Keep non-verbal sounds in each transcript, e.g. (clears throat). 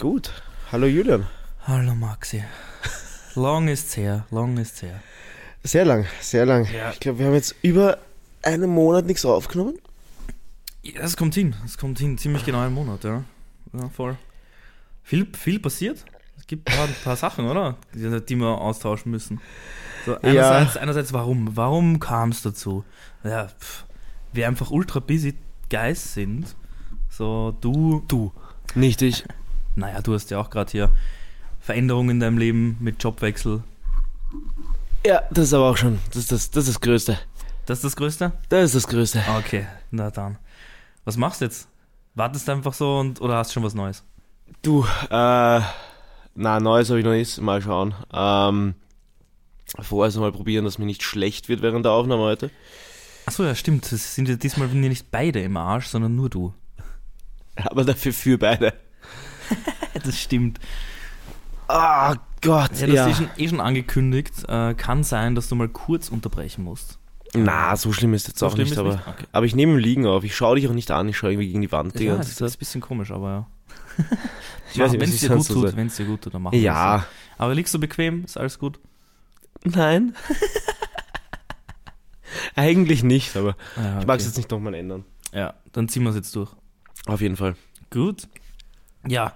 Gut. Hallo Julian. Hallo Maxi. Long ist's her, long ist's her. Sehr lang, sehr lang. Ja. Ich glaube, wir haben jetzt über einen Monat nichts aufgenommen. Ja, es kommt hin, es kommt hin, ziemlich genau einen Monat, ja. Ja, voll. Viel, viel passiert. Es gibt ein paar, ein paar Sachen, oder? Die, die wir austauschen müssen. So, einerseits, einerseits warum? Warum kam es dazu? Ja, pff, wir einfach ultra busy Guys sind. So, du, du. Nicht ich. Naja, du hast ja auch gerade hier Veränderungen in deinem Leben mit Jobwechsel. Ja, das ist aber auch schon, das ist das, das, ist das Größte. Das ist das Größte? Das ist das Größte. Okay, na dann. Was machst du jetzt? Wartest du einfach so und oder hast schon was Neues? Du, äh, na, Neues habe ich noch nicht, mal schauen. Ähm, vorerst mal probieren, dass mir nicht schlecht wird während der Aufnahme heute. Achso, ja, stimmt. Es sind ja diesmal sind ja nicht beide im Arsch, sondern nur du. Aber dafür für beide. (laughs) Das stimmt. Ah Gott, Ja, ja. das ist eh schon, eh schon angekündigt. Äh, kann sein, dass du mal kurz unterbrechen musst. Na, so schlimm ist jetzt So auch nicht, ist aber, nicht? Okay. aber ich nehme im Liegen auf. Ich schaue dich auch nicht an, ich schaue irgendwie gegen die Wand Ja, das ist ein bisschen komisch, aber ja. (laughs) Ich weiß nicht, Wenn es dir so tut, sage. wenn es dir gut tut, dann wir Ja. Aber liegst du bequem? Ist alles gut? nein. (laughs) Eigentlich nicht, aber Ja, ich mag es okay. jetzt nicht nochmal ändern. Ja, dann ziehen wir es jetzt durch. Auf jeden Fall. Gut. Ja,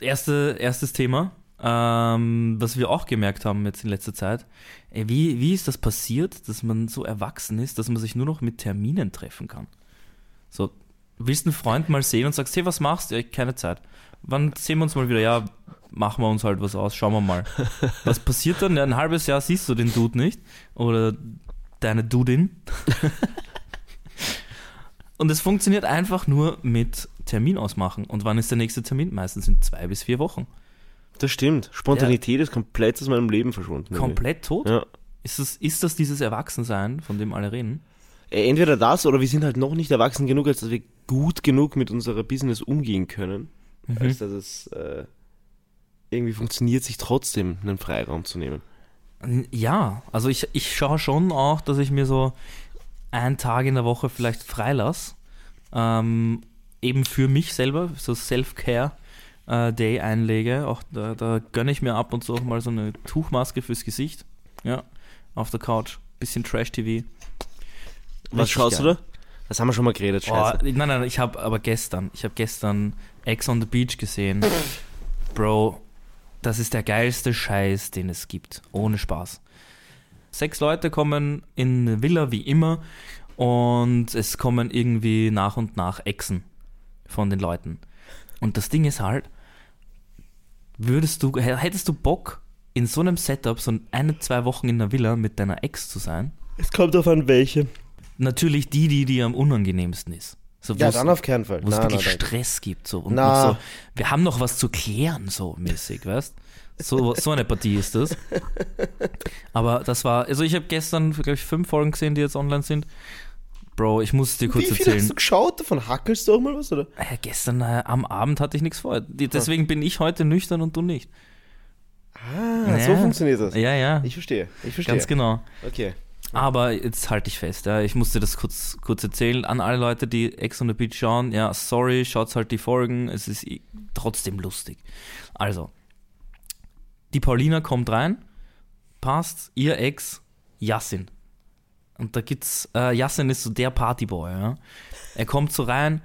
erste, erstes Thema, ähm, was wir auch gemerkt haben jetzt in letzter Zeit. Ey, wie, wie ist das passiert, dass man so erwachsen ist, dass man sich nur noch mit Terminen treffen kann? So, willst einen Freund mal sehen und sagst, hey, was machst du? Ja, keine Zeit. Wann sehen wir uns mal wieder? Ja, machen wir uns halt was aus, schauen wir mal. (laughs) Was passiert dann? Ja, ein halbes Jahr siehst du den Dude nicht oder deine Dudin. (laughs) Und es funktioniert einfach nur mit Termin ausmachen. Und wann ist der nächste Termin? Meistens in zwei bis vier Wochen. Das stimmt. Spontanität ist komplett aus meinem Leben verschwunden. Komplett tot? Ja. Ist, das, ist das dieses Erwachsensein, von dem alle reden? Äh, Entweder das oder wir sind halt noch nicht erwachsen genug, als dass wir gut genug mit unserer Business umgehen können, Mhm. als dass es äh, irgendwie funktioniert, sich trotzdem einen Freiraum zu nehmen. Ja, also ich, ich schaue schon auch, dass ich mir so einen Tag in der Woche vielleicht freilasse. Ähm, eben für mich selber, so Self-Care-Day einlege. Auch da, da gönne ich mir ab und zu auch mal so eine Tuchmaske fürs Gesicht. Ja, auf der Couch. Bisschen Trash-TV. Was schaust geil. du da? Das haben wir schon mal geredet, Oh, scheiße. nein, nein, ich habe aber gestern, ich habe gestern Ex on the Beach gesehen. Bro, das ist der geilste Scheiß, den es gibt. Ohne Spaß. Sechs Leute kommen in eine Villa wie immer und es kommen irgendwie nach und nach Exen von den Leuten. Und das Ding ist halt, würdest du, hättest du Bock, in so einem Setup so eine, zwei Wochen in der Villa mit deiner Ex zu sein? Es kommt auf an welche. Natürlich die, die dir am unangenehmsten ist. So, Ja, dann auf keinen Fall. wo es wirklich nein, nein. Stress gibt. So, und Na. so, wir haben noch was zu klären, so mäßig, weißt so, so eine Partie ist das. (laughs) Aber das war, also ich habe gestern, glaube ich, fünf Folgen gesehen, die jetzt online sind. Bro, ich muss dir kurz Wie viel erzählen. hast du geschaut? Davon hackelst du auch mal was, oder? Äh, gestern äh, am Abend hatte ich nichts vor. Die- Deswegen bin ich heute nüchtern und du nicht. Ah, Ja. so funktioniert das. Ja, ja, Ich verstehe, ich verstehe. ganz genau. Okay. Aber jetzt halte ich fest, ja. Ich musste das kurz, kurz erzählen an alle Leute, die Ex on the Beach schauen. Ja, sorry, schaut halt die Folgen. Es ist trotzdem lustig. Also, die Paulina kommt rein, passt, ihr Ex, Yassin. Und da gibt's, äh, Yassin ist so der Partyboy, ja. Er kommt so rein,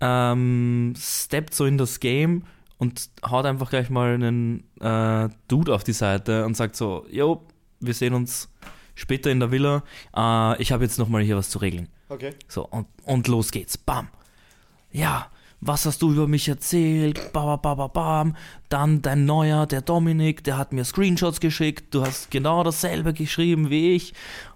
ähm, steppt so in das Game und haut einfach gleich mal einen äh, Dude auf die Seite und sagt so, yo, wir sehen uns später in der Villa, äh, ich habe jetzt nochmal hier was zu regeln. Okay. So, und, und los geht's. Bam. Ja, was hast du über mich erzählt? Ba, ba, ba, bam. Dann dein Neuer, der Dominik, der hat mir Screenshots geschickt. Du hast genau dasselbe geschrieben wie ich.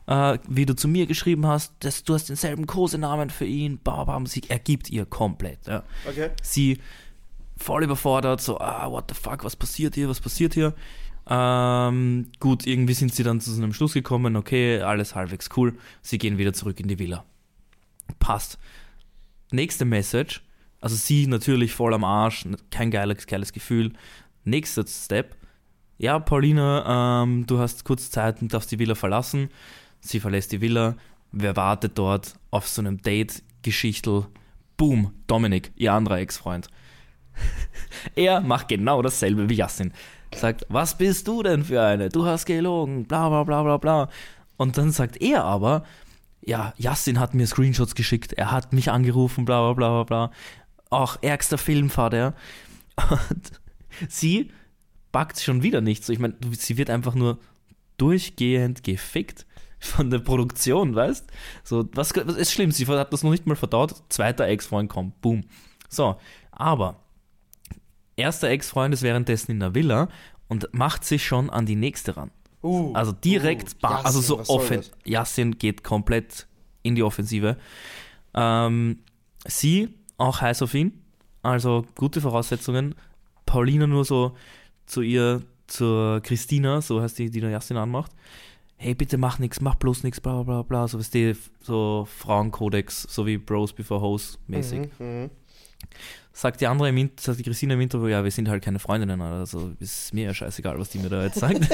Äh, wie du zu mir geschrieben hast. Das, du hast denselben Kosenamen für ihn. Ba, ba, bam. Sie ergibt ihr komplett. Ja. Okay. Sie voll überfordert, so, ah, what the fuck, was passiert hier, was passiert hier? Ähm, gut, irgendwie sind sie dann zu so einem Schluss gekommen, okay, alles halbwegs cool. Sie gehen wieder zurück in die Villa. Passt. Nächste Message, also sie natürlich voll am Arsch, kein geiles, geiles Gefühl. Nächster Step, ja, Paulina, ähm, du hast kurz Zeit und darfst die Villa verlassen. Sie verlässt die Villa. Wer wartet dort auf so einem Date? Geschichtel. Boom, Dominik, ihr anderer Ex-Freund. (laughs) Er macht genau dasselbe wie Yassin. Sagt, was bist du denn für eine? Du hast gelogen, bla bla bla bla bla. Und dann sagt er aber, ja, Yassin hat mir Screenshots geschickt, er hat mich angerufen, bla bla bla bla. Auch ärgster Filmvater. (laughs) Und sie packt schon wieder nichts. Ich meine, sie wird einfach nur durchgehend gefickt von der Produktion, weißt? So, was, was ist schlimm? Sie hat das noch nicht mal verdaut. Zweiter Ex-Freund kommt, boom. So, aber erster Ex-Freund ist währenddessen in der Villa und macht sich schon an die nächste ran. Uh, Also direkt, uh, ba- also so offen. Yassin geht komplett in die Offensive. Ähm, sie auch heiß auf ihn, also gute Voraussetzungen. Paulina nur so zu ihr, zur Christina, so heißt die, die der Yassin anmacht. Hey, bitte mach nichts, mach bloß nichts, bla bla bla bla. So was die, so Frauenkodex, so wie Bros before Hoes mäßig. Mhm, mhm. Sagt die andere im Int- sagt die Christina im Interview, ja, wir sind halt keine Freundinnen, also ist mir ja scheißegal, was die mir da jetzt sagt. (laughs)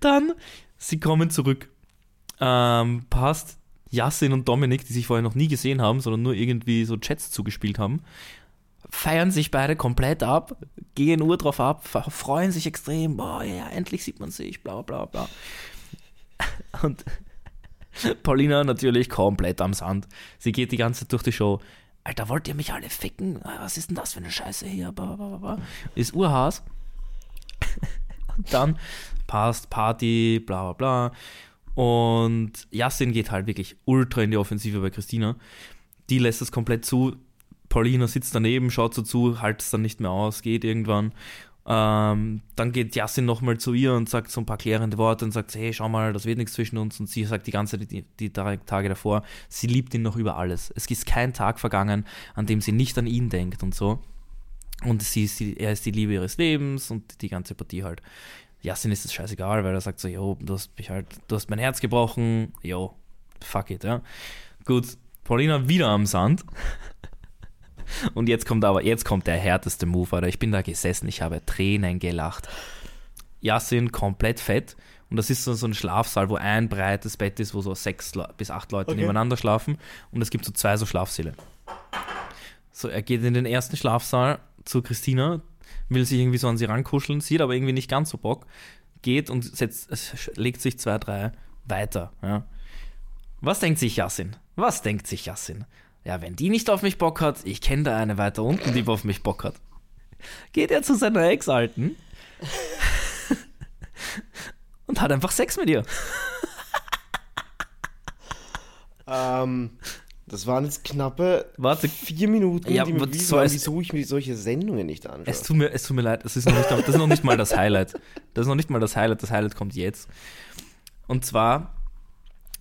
Dann, sie kommen zurück. Ähm, passt Yassin und Dominik, die sich vorher noch nie gesehen haben, sondern nur irgendwie so Chats zugespielt haben, feiern sich beide komplett ab, gehen Uhr drauf ab, freuen sich extrem, boah, ja, endlich sieht man sich, bla bla bla. (laughs) Und Paulina natürlich komplett am Sand. Sie geht die ganze Zeit durch die Show. Alter, wollt ihr mich alle ficken? Was ist denn das für eine Scheiße hier? Bla, bla, bla, bla. Ist Urhaas. (laughs) Und dann passt Party, bla bla bla. Und Yassin geht halt wirklich ultra in die Offensive bei Christina. Die lässt es komplett zu. Paulina sitzt daneben, schaut so zu, haltet es dann nicht mehr aus, geht irgendwann. Ähm, dann geht Yassin nochmal zu ihr und sagt so ein paar klärende Worte und sagt, hey, schau mal, das wird nichts zwischen uns. Und sie sagt die ganze Zeit, die, die drei Tage davor, sie liebt ihn noch über alles. Es ist kein Tag vergangen, an dem sie nicht an ihn denkt und so. Und sie ist die, er ist die Liebe ihres Lebens und die ganze Partie halt. Yassin ist es scheißegal, weil er sagt so, jo, du hast mich halt, du hast mein Herz gebrochen, jo, fuck it, ja. Gut, Paulina wieder am Sand. (laughs) Und jetzt kommt aber, jetzt kommt der härteste Move, Alter. Ich bin da gesessen, ich habe Tränen gelacht. Yassin komplett fett. Und das ist so, so ein Schlafsaal, wo ein breites Bett ist, wo so sechs bis acht Leute Okay. nebeneinander schlafen. Und es gibt so zwei so Schlafsäle. So, er geht in den ersten Schlafsaal zu Christina, will sich irgendwie so an sie rankuscheln, sieht aber irgendwie nicht ganz so Bock, geht und setzt, legt sich zwei, drei weiter. Ja. Was denkt sich Yassin? Was denkt sich Yassin? Ja, wenn die nicht auf mich Bock hat, ich kenne da eine weiter unten, die auf mich Bock hat. Geht er zu seiner Ex-Alten (laughs) und hat einfach Sex mit ihr. Ähm, das waren jetzt knappe Warte. vier Minuten, Ja, die mir so ist- wieso ich mir solche Sendungen nicht anschaue. Es tut mir, es tut mir leid, das ist, noch nicht, das ist noch nicht mal das Highlight. Das ist noch nicht mal das Highlight, das Highlight kommt jetzt. Und zwar,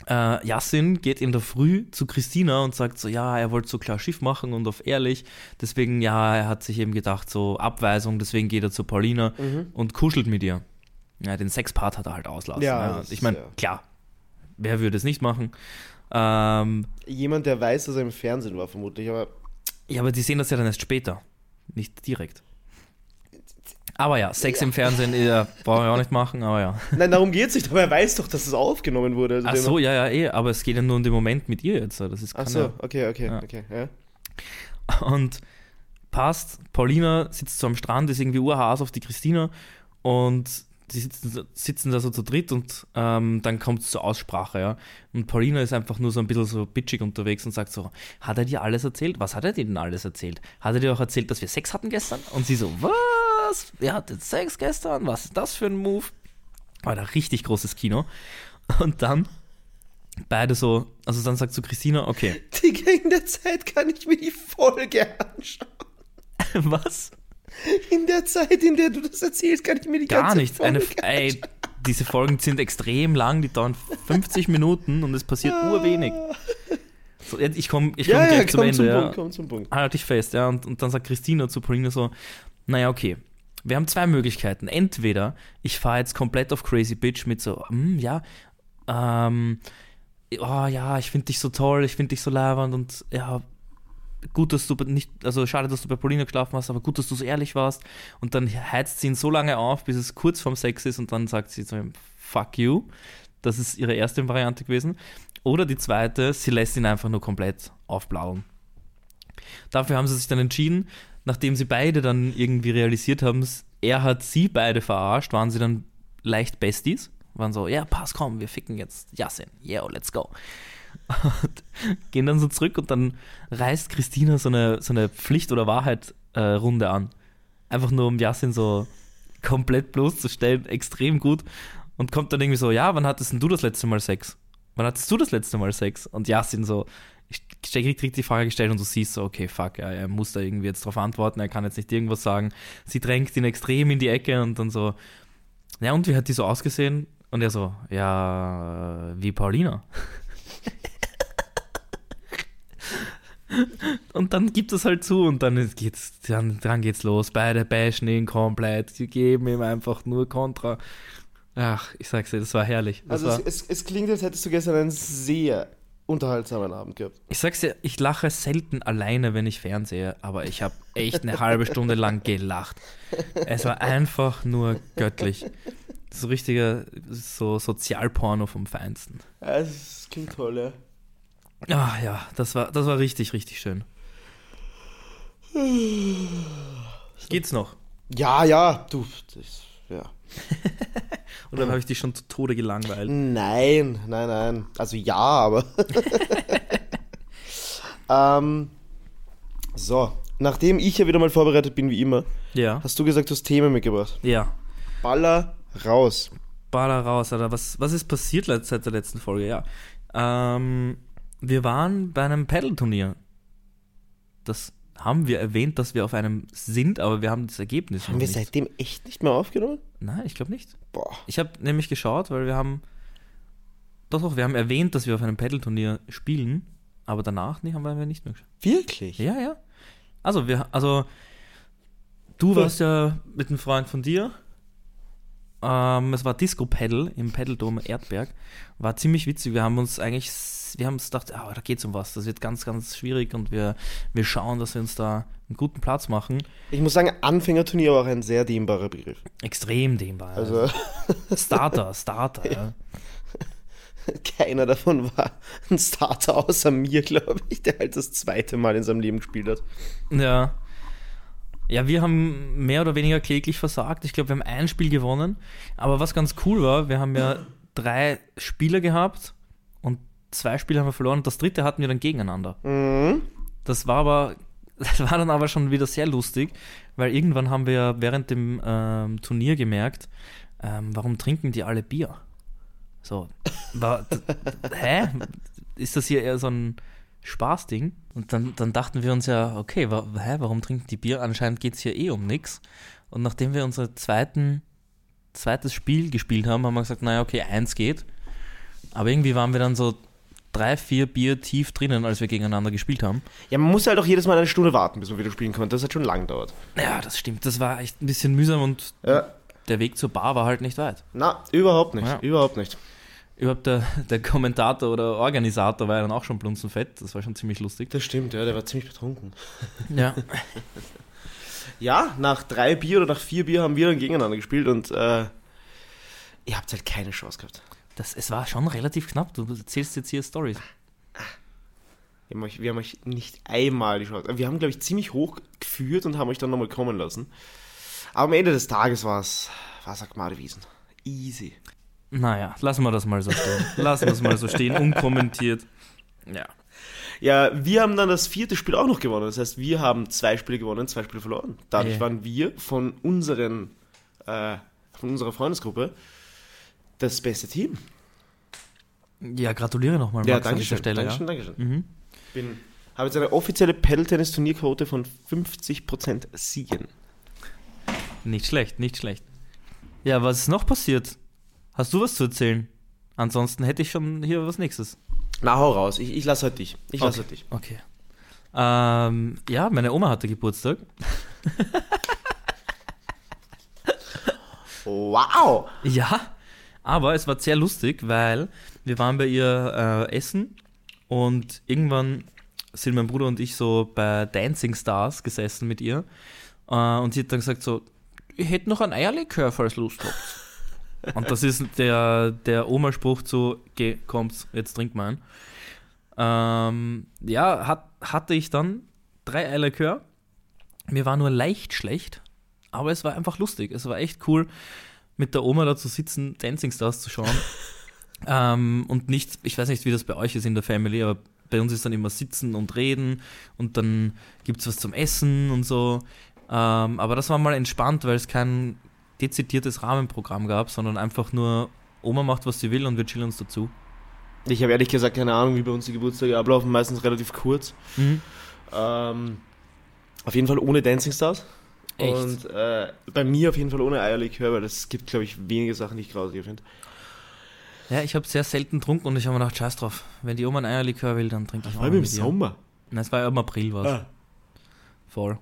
äh, Yassin geht in der Früh zu Christina und sagt so, ja, er wollte so klar Schiff machen und auf ehrlich. Deswegen, ja, er hat sich eben gedacht, so Abweisung, deswegen geht er zu Paulina und kuschelt mit ihr. Ja, den Sexpart hat er halt auslassen. Ja, Ja, ich meine, ja- klar, wer würde es nicht machen? Ähm, Jemand, der weiß, dass er im Fernsehen war, vermutlich, aber Ja, aber die sehen das ja dann erst später, nicht direkt. Aber ja, Sex im Fernsehen, ja, brauchen wir auch nicht machen, aber ja. (laughs) Nein, darum geht's nicht, aber er weiß doch, dass es aufgenommen wurde. Also Ach so, ja, ja, eh, aber es geht ja nur um den Moment mit ihr jetzt. Das ist Ach so, ja- okay, okay, Ja. okay. Ja. (laughs) Und passt, Paulina sitzt so am Strand, ist irgendwie urhaß auf die Christina und sie sitzen, sitzen da so zu dritt und ähm, dann kommt es zur Aussprache, ja. Und Paulina ist einfach nur so ein bisschen so bitchig unterwegs und sagt so, hat er dir alles erzählt? Was hat er dir denn alles erzählt? Hat er dir auch erzählt, dass wir Sex hatten gestern? Und sie so, was? Wir hatten Sex gestern? Was ist das für ein Move? War da richtig großes Kino. Und dann beide so, also dann sagt so Christina, okay, (laughs) Digga, in der Zeit kann ich mir die Folge anschauen. (laughs) was? In der Zeit, in der du das erzählst, kann ich mir die Gar ganze nichts. Eine, Folge ey, diese Folgen sind extrem lang, die dauern 50 Minuten und es passiert urwenig. So, ich komme ich komm Ja, gleich ja, zum komm Ende. zum ja. Punkt, komm zum Punkt. Halt dich fest, ja. Und, und dann sagt Christina zu Paulina so: Naja, okay. Wir haben zwei Möglichkeiten. Entweder ich fahre jetzt komplett auf Crazy Bitch mit so, hm, ja, ähm, oh ja, ich finde dich so toll, ich finde dich so leibend und ja, gut, dass du nicht, also schade, dass du bei Paulina geschlafen hast, aber gut, dass du so ehrlich warst. Und dann heizt sie ihn so lange auf, bis es kurz vorm Sex ist und dann sagt sie so, fuck you. Das ist ihre erste Variante gewesen. Oder die zweite, sie lässt ihn einfach nur komplett aufblauen. Dafür haben sie sich dann entschieden, nachdem sie beide dann irgendwie realisiert haben, er hat sie beide verarscht, waren sie dann leicht Besties. Waren so, ja, pass, komm, wir ficken jetzt Yasin. Yeah, let's go. Und gehen dann so zurück und dann reißt Christina so eine, so eine Pflicht- oder Wahrheit-Runde an. Einfach nur, um Yasin so komplett bloßzustellen, extrem gut. Und kommt dann irgendwie so, ja, wann hattest denn du das letzte Mal Sex? Wann hattest du das letzte Mal Sex? Und Yasin so, ich krieg, die Frage gestellt und du siehst so, okay, fuck, ja, er muss da irgendwie jetzt drauf antworten, er kann jetzt nicht irgendwas sagen. Sie drängt ihn extrem in die Ecke und dann so, ja, und wie hat die so ausgesehen? Und er so, ja, wie Paulina. (laughs) und dann gibt es halt zu und dann geht's, dann, dann geht's los. Beide bashen ihn komplett. Sie geben ihm einfach nur Kontra. Ach, ich sag's dir, das war herrlich. Das Also war, es, es, es klingt, als hättest du gestern einen sehr unterhaltsamen Abend gehabt. ich sag's dir, ich lache selten alleine, wenn ich fernsehe, aber ich habe echt eine halbe Stunde lang gelacht. Es war einfach nur göttlich. So richtiger so Sozialporno vom Feinsten. Ja, es klingt toll, ja. Ah ja, das war, das war richtig, richtig schön. (sighs) Geht's noch? Ja, ja, du, das, ja. (laughs) Oder habe ich dich schon zu Tode gelangweilt? Nein, nein, nein. Also ja, aber. (laughs) ähm, so, nachdem ich ja wieder mal vorbereitet bin, wie immer, Ja. hast du gesagt, du hast Themen mitgebracht. Ja. Baller raus. Baller raus, Alter. Was, was ist passiert seit der letzten Folge? Ja. Ähm, wir waren bei einem Paddle-Turnier. Das haben wir erwähnt, dass wir auf einem sind, aber wir haben das Ergebnis Haben noch wir nicht. seitdem echt nicht mehr aufgenommen? Nein, ich glaube nicht. Boah. Ich habe nämlich geschaut, weil wir haben. Doch, doch, wir haben erwähnt, dass wir auf einem Paddle-Turnier spielen, aber danach nee, haben wir nicht mehr geschaut. Wirklich? Ja, ja. Also, wir, also, du warst ja mit einem Freund von dir. Ähm, es war Disco Paddle im Paddledom Erdberg. War ziemlich witzig. Wir haben uns eigentlich, wir haben uns gedacht, ah, da geht's um was. Das wird ganz, ganz schwierig und wir, wir schauen, dass wir uns da einen guten Platz machen. Ich muss sagen, Anfängerturnier war auch ein sehr dehnbarer Begriff. Extrem dehnbar. Also (laughs) Starter, Starter, ja. (laughs) keiner davon war ein Starter außer mir, glaube ich, der halt das zweite Mal in seinem Leben gespielt hat. Ja. Ja, wir haben mehr oder weniger kläglich versagt. Ich glaube, wir haben ein Spiel gewonnen. Aber was ganz cool war, wir haben ja drei Spieler gehabt und zwei Spiele haben wir verloren und das dritte hatten wir dann gegeneinander. Mhm. Das war aber, (laughs) das war dann aber schon wieder sehr lustig, weil irgendwann haben wir während dem ähm, Turnier gemerkt, ähm, warum trinken die alle Bier? So, war, (laughs) hä? Ist das hier eher so ein Spaßding? Und dann, dann dachten wir uns ja, okay, wa, hä, warum trinken die Bier? Anscheinend geht es hier eh um nichts. Und nachdem wir unser zweiten, zweites Spiel gespielt haben, haben wir gesagt, naja, okay, eins geht. Aber irgendwie waren wir dann so drei, vier Bier tief drinnen, als wir gegeneinander gespielt haben. Ja, man muss halt auch jedes Mal eine Stunde warten, bis man wieder spielen konnte. Das hat schon lang dauert. Ja, das stimmt. Das war echt ein bisschen mühsam und Ja. der Weg zur Bar war halt nicht weit. Na, überhaupt nicht. Ja. Überhaupt nicht. Überhaupt der, der Kommentator oder Organisator war ja dann auch schon blunzenfett. Das war schon ziemlich lustig. Das stimmt, ja, der war ziemlich betrunken. (laughs) Ja. (laughs) Ja, nach drei Bier oder nach vier Bier haben wir dann gegeneinander gespielt und äh, ihr habt halt keine Chance gehabt. Das, es war schon relativ knapp. Du erzählst jetzt hier Stories. Wir haben euch, wir haben euch nicht einmal die Chance. Wir haben, glaube ich, ziemlich hoch geführt und haben euch dann nochmal kommen lassen. Aber am Ende des Tages war es Gmadewiesen. Easy. Naja, lassen wir das mal so stehen. Lassen wir es mal so stehen, unkommentiert. Ja. Ja, wir haben dann das vierte Spiel auch noch gewonnen. Das heißt, wir haben zwei Spiele gewonnen, zwei Spiele verloren. Dadurch Ja. waren wir von unseren, äh, von unserer Freundesgruppe das beste Team. Ja, gratuliere nochmal, Ja, Max, an danke dieser schön. Stelle. Dankeschön, Dankeschön. Ja. Mhm. Bin, habe jetzt eine offizielle Paddle-Tennis-Turnierquote von 50% Siegen. Nicht schlecht, nicht schlecht. Ja, was ist noch passiert? Hast du was zu erzählen? Ansonsten hätte ich schon hier was nächstes. Na, hau raus. Ich, ich lasse halt dich. Ich lasse halt dich. Okay. Ähm, ja, meine Oma hatte Geburtstag. (laughs) Wow! Ja, aber es war sehr lustig, weil wir waren bei ihr äh, essen und irgendwann sind mein Bruder und ich so bei Dancing Stars gesessen mit ihr äh, und sie hat dann gesagt so, ich hätte noch ein Eierlikör, falls Lust habt. Und das ist der, der Oma-Spruch zu, geh, kommt's, jetzt trink mal einen. Ähm, ja, hat, hatte ich dann drei Eierlikör. Mir war nur leicht schlecht, aber es war einfach lustig. Es war echt cool, mit der Oma da zu sitzen, Dancing Stars zu schauen. (laughs) ähm, und nicht, ich weiß nicht, wie das bei euch ist in der Family, aber bei uns ist dann immer sitzen und reden und dann gibt es was zum Essen und so. Ähm, aber das war mal entspannt, weil es kein dezidiertes Rahmenprogramm gab, sondern einfach nur Oma macht, was sie will und wir chillen uns dazu. Ich habe ehrlich gesagt keine Ahnung, wie bei uns die Geburtstage ablaufen, meistens relativ kurz. Ähm, auf jeden Fall ohne Dancing Stars. Echt? Und äh, bei mir auf jeden Fall ohne Eierlikör, weil es gibt, glaube ich, wenige Sachen, die ich grausig finde. Ja, ich habe sehr selten getrunken und ich habe mir gedacht, scheiß drauf. Wenn die Oma ein Eierlikör will, dann trinke ich Vor allem im. Sommer. Nein, es war ja im April was. Ah. Voll.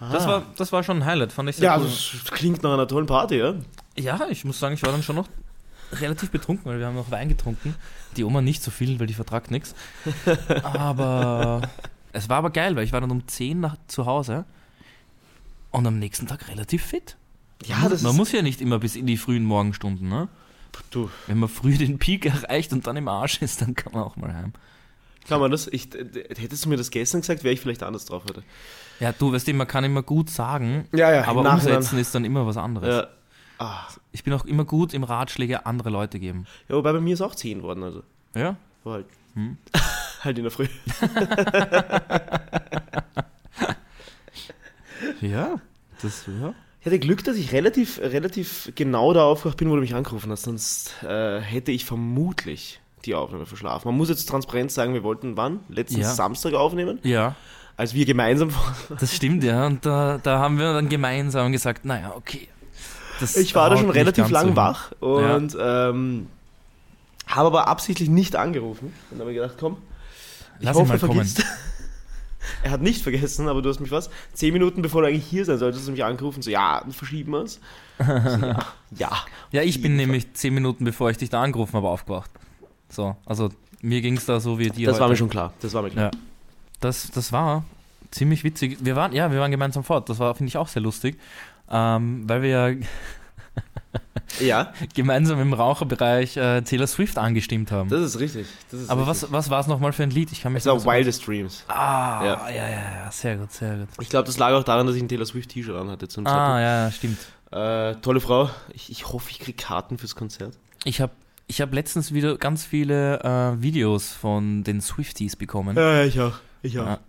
Das, war, das war schon ein Highlight, fand ich sehr Ja, cool. also es klingt nach einer tollen Party, ja? Ja, ich muss sagen, ich war dann schon noch relativ betrunken, weil wir haben noch Wein getrunken. Die Oma nicht so viel, weil die vertragt nichts. Aber (laughs) es war aber geil, weil ich war dann um 10 nach, zu Hause und am nächsten Tag relativ fit. Ja, das Man muss ja nicht immer bis in die frühen Morgenstunden, ne? du, Wenn man früh den Peak (laughs) erreicht und dann im Arsch ist, dann kann man auch mal heim. Kann man das? Ich, hättest du mir das gestern gesagt, wäre ich vielleicht anders drauf heute. Ja, du, weißt du, man kann immer gut sagen, Ja, ja, aber umsetzen ist dann immer was anderes. Ja. Ah. Ich bin auch immer gut im Ratschläge andere Leute geben. ja, wobei bei mir ist auch 10 worden, also. Ja? War halt, Hm. (laughs) halt in der Früh. (laughs) Ja, das, ja. Ich hatte Glück, dass ich relativ, relativ genau da aufgewacht bin, wo du mich angerufen hast, sonst äh, hätte ich vermutlich die Aufnahme verschlafen. Man muss jetzt transparent sagen, wir wollten wann? Letzten Ja. Samstag aufnehmen, Ja, als wir gemeinsam das stimmt, ja. Und da, da haben wir dann gemeinsam gesagt, naja, okay. Ich war da schon relativ lang so wach und ähm, habe aber absichtlich nicht angerufen. Und habe gedacht, komm, ich Lass ihn hoffe, mal er kommen. (laughs) er hat nicht vergessen, aber du hast mich was? Zehn Minuten bevor du eigentlich hier sein solltest, hast du mich angerufen, so, ja, dann verschieben wir es. (laughs) So, ja, ja. Ja, ich bin nämlich zehn Minuten bevor ich dich da angerufen habe, aufgewacht. So, also mir ging es da so wie dir. Das heute. war mir schon klar. Das war mir klar. Ja. Das, das war ziemlich witzig. Wir waren, ja, wir waren gemeinsam fort. Das war, finde ich, auch sehr lustig. Ähm, weil wir ja (laughs) Ja, gemeinsam im Raucherbereich äh, Taylor Swift angestimmt haben. das ist richtig. Das ist Aber richtig. was, was war es nochmal für ein Lied? Ich kann mich Es war Wildest Dreams. Ah, Ja. ja. ja, ja, sehr gut, sehr gut. Ich glaube, das lag auch daran, dass ich ein Taylor Swift T-Shirt anhatte zum Ah, Zeitpunkt. ja, ja, stimmt. Äh, tolle Frau. Ich, ich hoffe, ich kriege Karten fürs Konzert. Ich habe ich hab letztens wieder ganz viele äh, Videos von den Swifties bekommen. Ja, ich auch. Ich auch. Ja.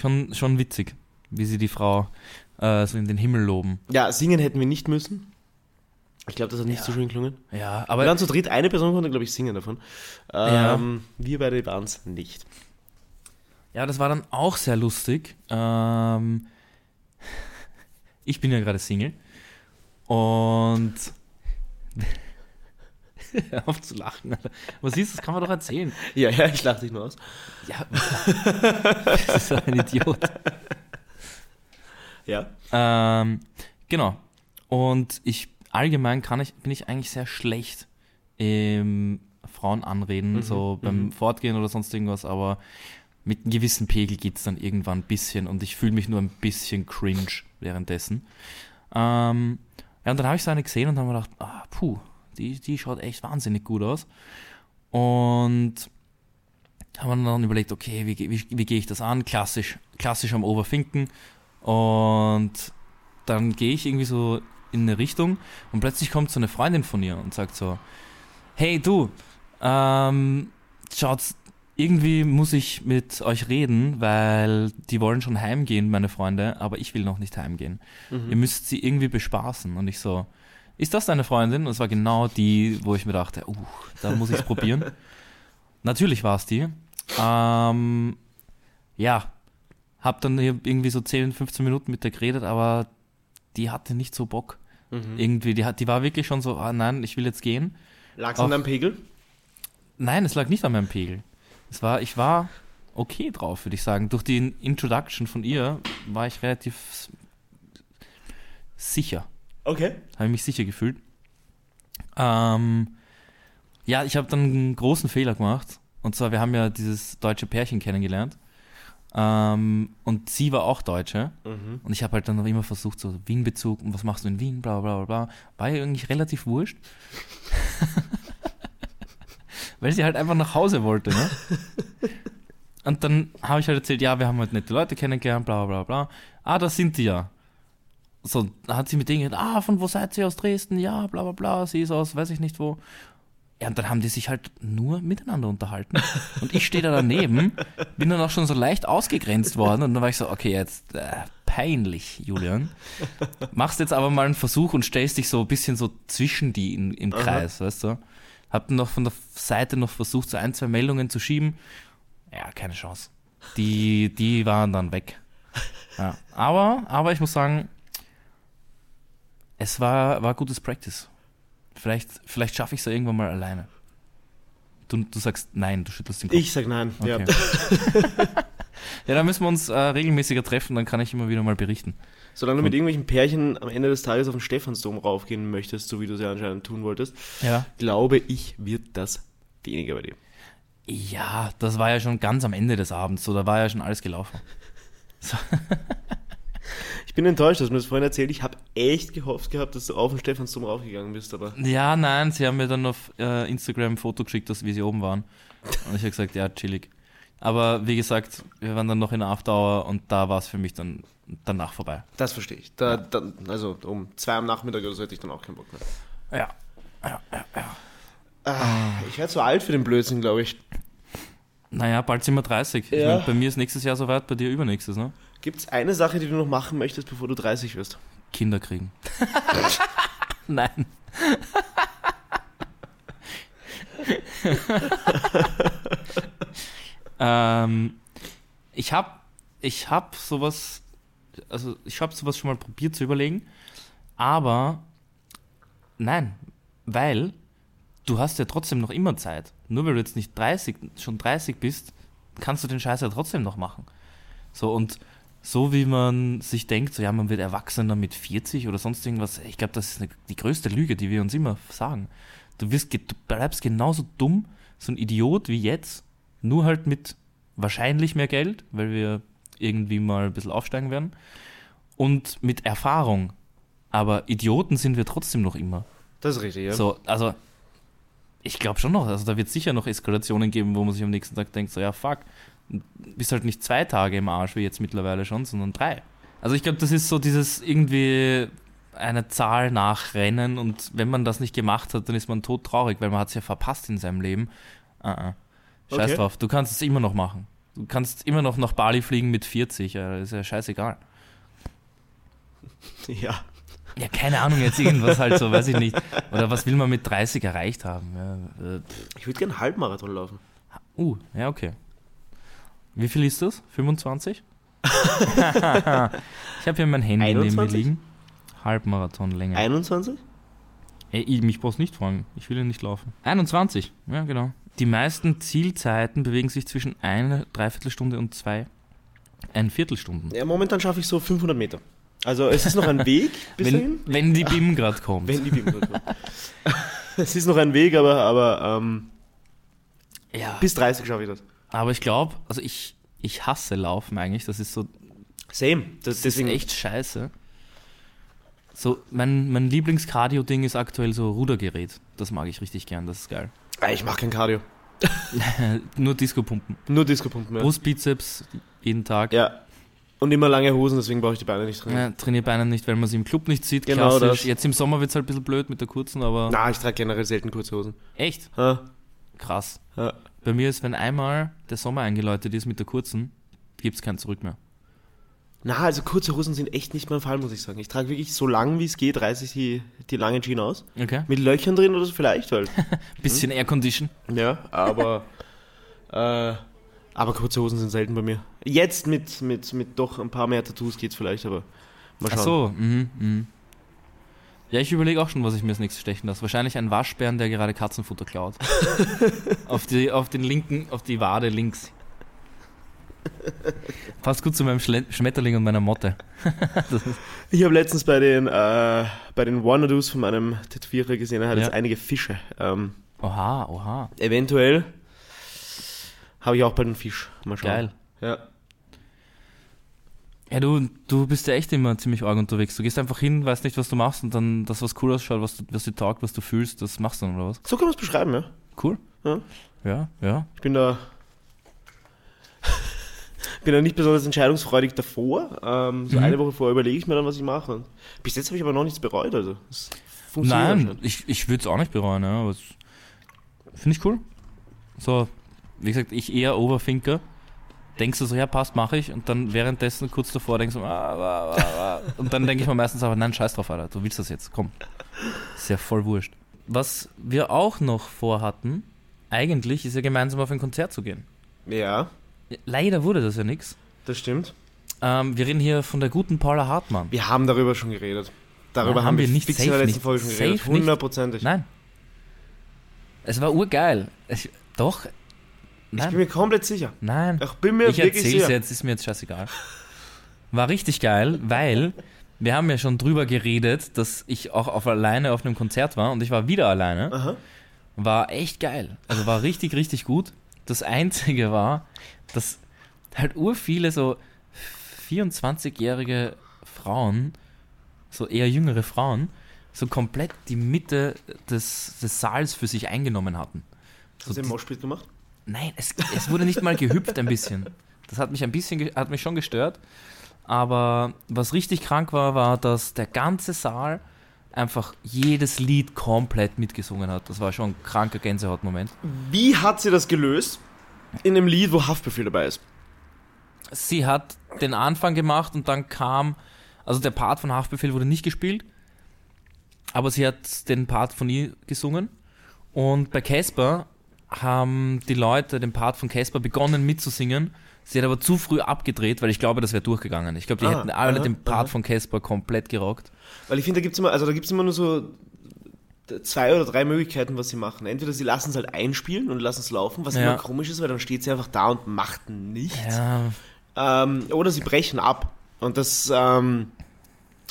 Schon, schon witzig, wie sie die Frau äh, so in den Himmel loben. Ja, singen hätten wir nicht müssen. Ich glaube, das hat nicht Ja. so schön gelungen. Ja, aber waren zu dritt, eine Person konnte, glaube ich, singen davon. Ähm, Wir beide waren es nicht. ja, das war dann auch sehr lustig. Ähm, (laughs) ich bin ja gerade Single und (laughs) auf zu lachen. Alter. Was ist das? Kann man doch erzählen. Ja, ja, ich lache dich nur aus. Ja, das ist ein Idiot. Ja. Ähm, genau. Und ich allgemein kann ich, bin ich eigentlich sehr schlecht im Frauen anreden, Mhm, so beim mhm. Fortgehen oder sonst irgendwas, aber mit einem gewissen Pegel geht es dann irgendwann ein bisschen und ich fühle mich nur ein bisschen cringe währenddessen. Ähm, ja, und dann habe ich so eine gesehen und habe mir gedacht, ah, puh, die, die schaut echt wahnsinnig gut aus. Und haben wir dann überlegt, okay, wie, wie, wie gehe ich das an? Klassisch, klassisch am Overfinken. Und dann gehe ich irgendwie so in eine Richtung und plötzlich kommt so eine Freundin von ihr und sagt so, hey du, ähm, schaut's, irgendwie muss ich mit euch reden, weil die wollen schon heimgehen, meine Freunde, aber ich will noch nicht heimgehen. Mhm. Ihr müsst sie irgendwie bespaßen. Und ich so, ist das deine Freundin? Und es war genau die, wo ich mir dachte, uh, da muss ich es probieren. (laughs) Natürlich war es die. Ähm, ja, hab dann hier irgendwie so 10, 15 Minuten mit der geredet, aber die hatte nicht so Bock. Mhm. Irgendwie, die, hat, die war wirklich schon so, ah nein, ich will jetzt gehen. Lag es an deinem Pegel? Nein, es lag nicht an meinem Pegel. Es war, ich war okay drauf, würde ich sagen. Durch die Introduction von ihr war ich relativ sicher. Okay. Habe ich mich sicher gefühlt. Ähm, ja, ich habe dann einen großen Fehler gemacht. Und zwar, wir haben ja dieses deutsche Pärchen kennengelernt. Ähm, und sie war auch Deutsche. Mhm. Und ich habe halt dann noch immer versucht, so Wien-Bezug und was machst du in Wien, bla bla bla bla. War ihr eigentlich relativ wurscht. (laughs) Weil sie halt einfach nach Hause wollte, ne? (laughs) Und dann habe ich halt erzählt, ja, wir haben halt nette Leute kennengelernt, bla bla bla. Ah, da sind die ja. So, hat sie mit denen gesagt, ah, von wo seid ihr aus Dresden? Ja, bla bla bla, sie ist aus, weiß ich nicht wo. Ja, und dann haben die sich halt nur miteinander unterhalten. (laughs) Und ich stehe da daneben, bin dann auch schon so leicht ausgegrenzt worden. Und dann war ich so, okay, jetzt äh, peinlich, Julian. Machst jetzt aber mal einen Versuch und stellst dich so ein bisschen so zwischen die in, im Kreis, weißt du? Hab dann noch von der Seite noch versucht, so ein, zwei Meldungen zu schieben. Ja, keine Chance. Die, die waren dann weg. Ja. Aber, aber ich muss sagen, es war, war gutes Practice. Vielleicht, vielleicht schaffe ich es ja irgendwann mal alleine. Du, du sagst nein, du schüttelst den Kopf. Ich sag nein. Ja. Okay. (laughs) ja, dann müssen wir uns äh, regelmäßiger treffen, dann kann ich immer wieder mal berichten. Solange du mit irgendwelchen Pärchen am Ende des Tages auf den Stephansdom raufgehen möchtest, so wie du es ja anscheinend tun wolltest, Ja. glaube ich, wird das weniger bei dir. Ja, das war ja schon ganz am Ende des Abends, so da war ja schon alles gelaufen. (laughs) Ich bin enttäuscht, dass du mir das vorhin erzählt. Ich habe echt gehofft gehabt, dass du auf den Stephansdom raufgegangen bist, aber Ja, nein, sie haben mir dann auf äh, Instagram ein Foto geschickt, dass, wie sie oben waren. Und ich habe gesagt, ja, chillig. Aber wie gesagt, wir waren dann noch in der After Hour und da war es für mich dann danach vorbei. das verstehe ich. Da, dann, also um zwei am Nachmittag oder so hätte ich dann auch keinen Bock mehr. Ja. Ja, ja, ja. Ah, ich werde zu alt für den Blödsinn, glaube ich. Naja, bald sind wir 30. Ich Ja. mein, bei mir ist nächstes Jahr soweit, bei dir übernächstes, ne? Gibt es eine Sache, die du noch machen möchtest, bevor du 30 wirst? Kinder kriegen. (laughs) Nein. (laughs) ähm, ich habe ich hab sowas, also ich habe sowas schon mal probiert zu überlegen, aber nein, weil du hast ja trotzdem noch immer Zeit. Nur weil du jetzt nicht 30, schon 30 bist, kannst du den Scheiß ja trotzdem noch machen. So und so wie man sich denkt, so ja, man wird erwachsener mit 40 oder sonst irgendwas, ich glaube, das ist eine, die größte Lüge, die wir uns immer sagen. Du, wirst, du bleibst genauso dumm, so ein Idiot wie jetzt, nur halt mit wahrscheinlich mehr Geld, weil wir irgendwie mal ein bisschen aufsteigen werden, und mit Erfahrung. Aber Idioten sind wir trotzdem noch immer. Das ist richtig, ja. So, also ich glaube schon noch, also da wird sicher noch Eskalationen geben, wo man sich am nächsten Tag denkt, so ja fuck, bist halt nicht zwei Tage im Arsch wie jetzt mittlerweile schon, sondern drei. Also ich glaube, das ist so dieses irgendwie eine Zahl nachrennen und wenn man das nicht gemacht hat, dann ist man todtraurig, weil man hat es ja verpasst in seinem Leben. Uh -uh. Scheiß Okay. drauf, du kannst es immer noch machen. Du kannst immer noch nach Bali fliegen mit 40, ja, ist ja scheißegal. (laughs) Ja. Ja, keine Ahnung, jetzt irgendwas halt so, weiß ich nicht. Oder was will man mit 30 erreicht haben? Ja, äh, Ich würde gerne einen Halbmarathon laufen. Uh, ja, okay. Wie viel ist das? 25? (laughs) ich habe hier mein Handy neben mir 21? liegen. Halbmarathon länger. 21? Ey, ich, mich brauchst nicht fragen. Ich will ja nicht laufen. 21, ja, genau. Die meisten Zielzeiten bewegen sich zwischen eine Dreiviertelstunde und zwei ein Viertelstunden. Ja, momentan schaffe ich so 500 Meter. Also es ist noch ein Weg (laughs) bis. Wenn, wenn die BIM gerade kommt. Wenn die Bibel kommt. (laughs) Es ist noch ein Weg, aber, aber ähm, ja. bis 30 schaffe ich das. Aber ich glaube, also ich, ich hasse Laufen eigentlich. Das ist so Same. Das, Das ist echt scheiße. So, mein, mein Lieblings-Cardio-Ding ist aktuell so Rudergerät. Das mag ich richtig gern, das ist geil. Ich mache kein Cardio. (laughs) Nur Disco-Pumpen. Nur Disco-Pumpen. Ja. Brust, Bizeps, jeden Tag. ja. Und immer lange Hosen, deswegen brauche ich die Beine nicht drin. Ja, trainiere Beine nicht, weil man sie im Club nicht sieht. Genau Klassisch. das. Jetzt im Sommer wird es halt ein bisschen blöd mit der kurzen, aber Na, ich trage generell selten kurze Hosen. echt Ha? krass. Ja. Bei mir ist, wenn einmal der Sommer eingeläutet ist mit der kurzen, gibt es kein Zurück mehr. Na, also kurze Hosen sind echt nicht mein Fall, muss ich sagen. Ich trage wirklich so lang wie es geht, reiße ich die, die langen Jeans aus. Okay. Mit Löchern drin oder so vielleicht halt. (laughs) Bisschen Aircondition. ja, aber (laughs) äh, aber kurze Hosen sind selten bei mir. Jetzt mit, mit, mit doch ein paar mehr Tattoos geht's vielleicht, aber mal Ach schauen. so, mhm, mhm. Ja, ich überlege auch schon, was ich mir als nächstes stechen lasse. Wahrscheinlich ein Waschbären, der gerade Katzenfutter klaut. (laughs) auf, die, auf den linken, auf die Wade links. Passt gut zu meinem Schle Schmetterling und meiner Motte. (laughs) Ich habe letztens bei den, äh, bei den Wannadoos von meinem Tätowierer gesehen, er hat Ja. jetzt einige Fische. Ähm, oha, oha. eventuell habe ich auch bald einen Fisch. Mal schauen. Geil. Ja. Ja, du, du bist ja echt immer ziemlich arg unterwegs. Du gehst einfach hin, weißt nicht, was du machst und dann das, was cool ausschaut, was, du, was dir taugt, was du fühlst, das machst du dann, oder was? So kann man es beschreiben, ja. Cool. Ja. Ja, ja. Ich bin da. (laughs) bin ja nicht besonders entscheidungsfreudig davor. Ähm, so Mhm. eine Woche vorher überlege ich mir dann, was ich mache. Bis jetzt habe ich aber noch nichts bereut. Also, funktioniert Nein, schon. ich, ich würde es auch nicht bereuen, ja, aber es- finde ich cool. So, wie gesagt, ich eher Overthinker. Denkst du so, ja, passt, mache ich. Und dann währenddessen kurz davor denkst du, ah, ah, ah, ah. und dann denke ich mir meistens aber, nein, scheiß drauf, Alter, du willst das jetzt, komm. Ist ja voll wurscht. Was wir auch noch vorhatten, eigentlich, ist ja gemeinsam auf ein Konzert zu gehen. Ja, Leider wurde das ja nichts. das stimmt. Ähm, wir reden hier von der guten Paula Hartmann. Wir haben darüber schon geredet. Darüber Nein, haben, wir nicht, fix in der letzten nicht. Folge schon geredet. Hundertprozentig. Nein. Es war urgeil. Ich, doch. Ich Nein. bin mir komplett sicher. Nein. Ich bin mir Ich wirklich erzähl's sicher. jetzt, ist mir jetzt scheißegal. War richtig geil, weil wir haben ja schon drüber geredet, dass ich auch auf alleine auf einem Konzert war und ich war wieder alleine. Aha. War echt geil. Also war richtig, richtig gut. Das Einzige war, dass halt ur viele so 24-jährige Frauen, so eher jüngere Frauen, so komplett die Mitte des, des Saals für sich eingenommen hatten. Hast du den Moshpit gemacht? Nein, es, es wurde nicht mal gehüpft ein bisschen. Das hat mich ein bisschen, hat mich schon gestört. Aber was richtig krank war, war, dass der ganze Saal einfach jedes Lied komplett mitgesungen hat. Das war schon ein kranker Gänsehautmoment. Wie hat sie das gelöst? In einem Lied, wo Haftbefehl dabei ist. Sie hat den Anfang gemacht und dann kam, also der Part von Haftbefehl wurde nicht gespielt, aber sie hat den Part von ihr gesungen. Und bei Casper haben die Leute den Part von Casper begonnen mitzusingen. Sie hat aber zu früh abgedreht, weil ich glaube, das wäre durchgegangen. Ich glaube, die Ah, hätten alle aha, den Part aha. von Casper komplett gerockt. Weil ich finde, da gibt es immer, also da gibt's immer nur so zwei oder drei Möglichkeiten, was sie machen. Entweder sie lassen es halt einspielen und lassen es laufen, was Ja. immer komisch ist, weil dann steht sie einfach da und macht nichts. Ja, Ähm, oder sie brechen ab. Und das, ähm,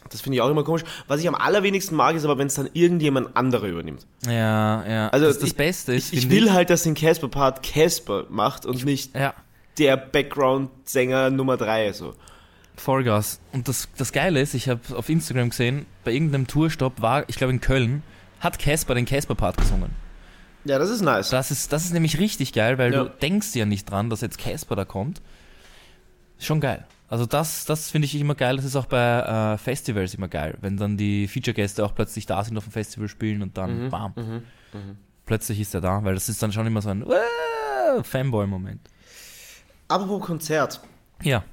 das finde ich auch immer komisch. Was ich am allerwenigsten mag, ist aber, wenn es dann irgendjemand anderer übernimmt. ja, ja. Also das, das ich- Beste ist, Ich, ich will halt, dass den Casper-Part Casper macht und nicht Ja, der Background-Sänger Nummer drei so. Vollgas. Und das, das Geile ist, ich habe auf Instagram gesehen, bei irgendeinem Tourstopp war, ich glaube in Köln, hat Casper den Casper-Part gesungen. Ja, das ist nice. Das ist, das ist nämlich richtig geil, weil Ja. du denkst ja nicht dran, dass jetzt Casper da kommt. Schon geil. Also das, das finde ich immer geil. Das ist auch bei äh, Festivals immer geil, wenn dann die Feature-Gäste auch plötzlich da sind auf dem Festival spielen und dann Mhm, bam, mhm. plötzlich ist er da, weil das ist dann schon immer so ein äh, Fanboy-Moment. Apropos Konzert. Ja.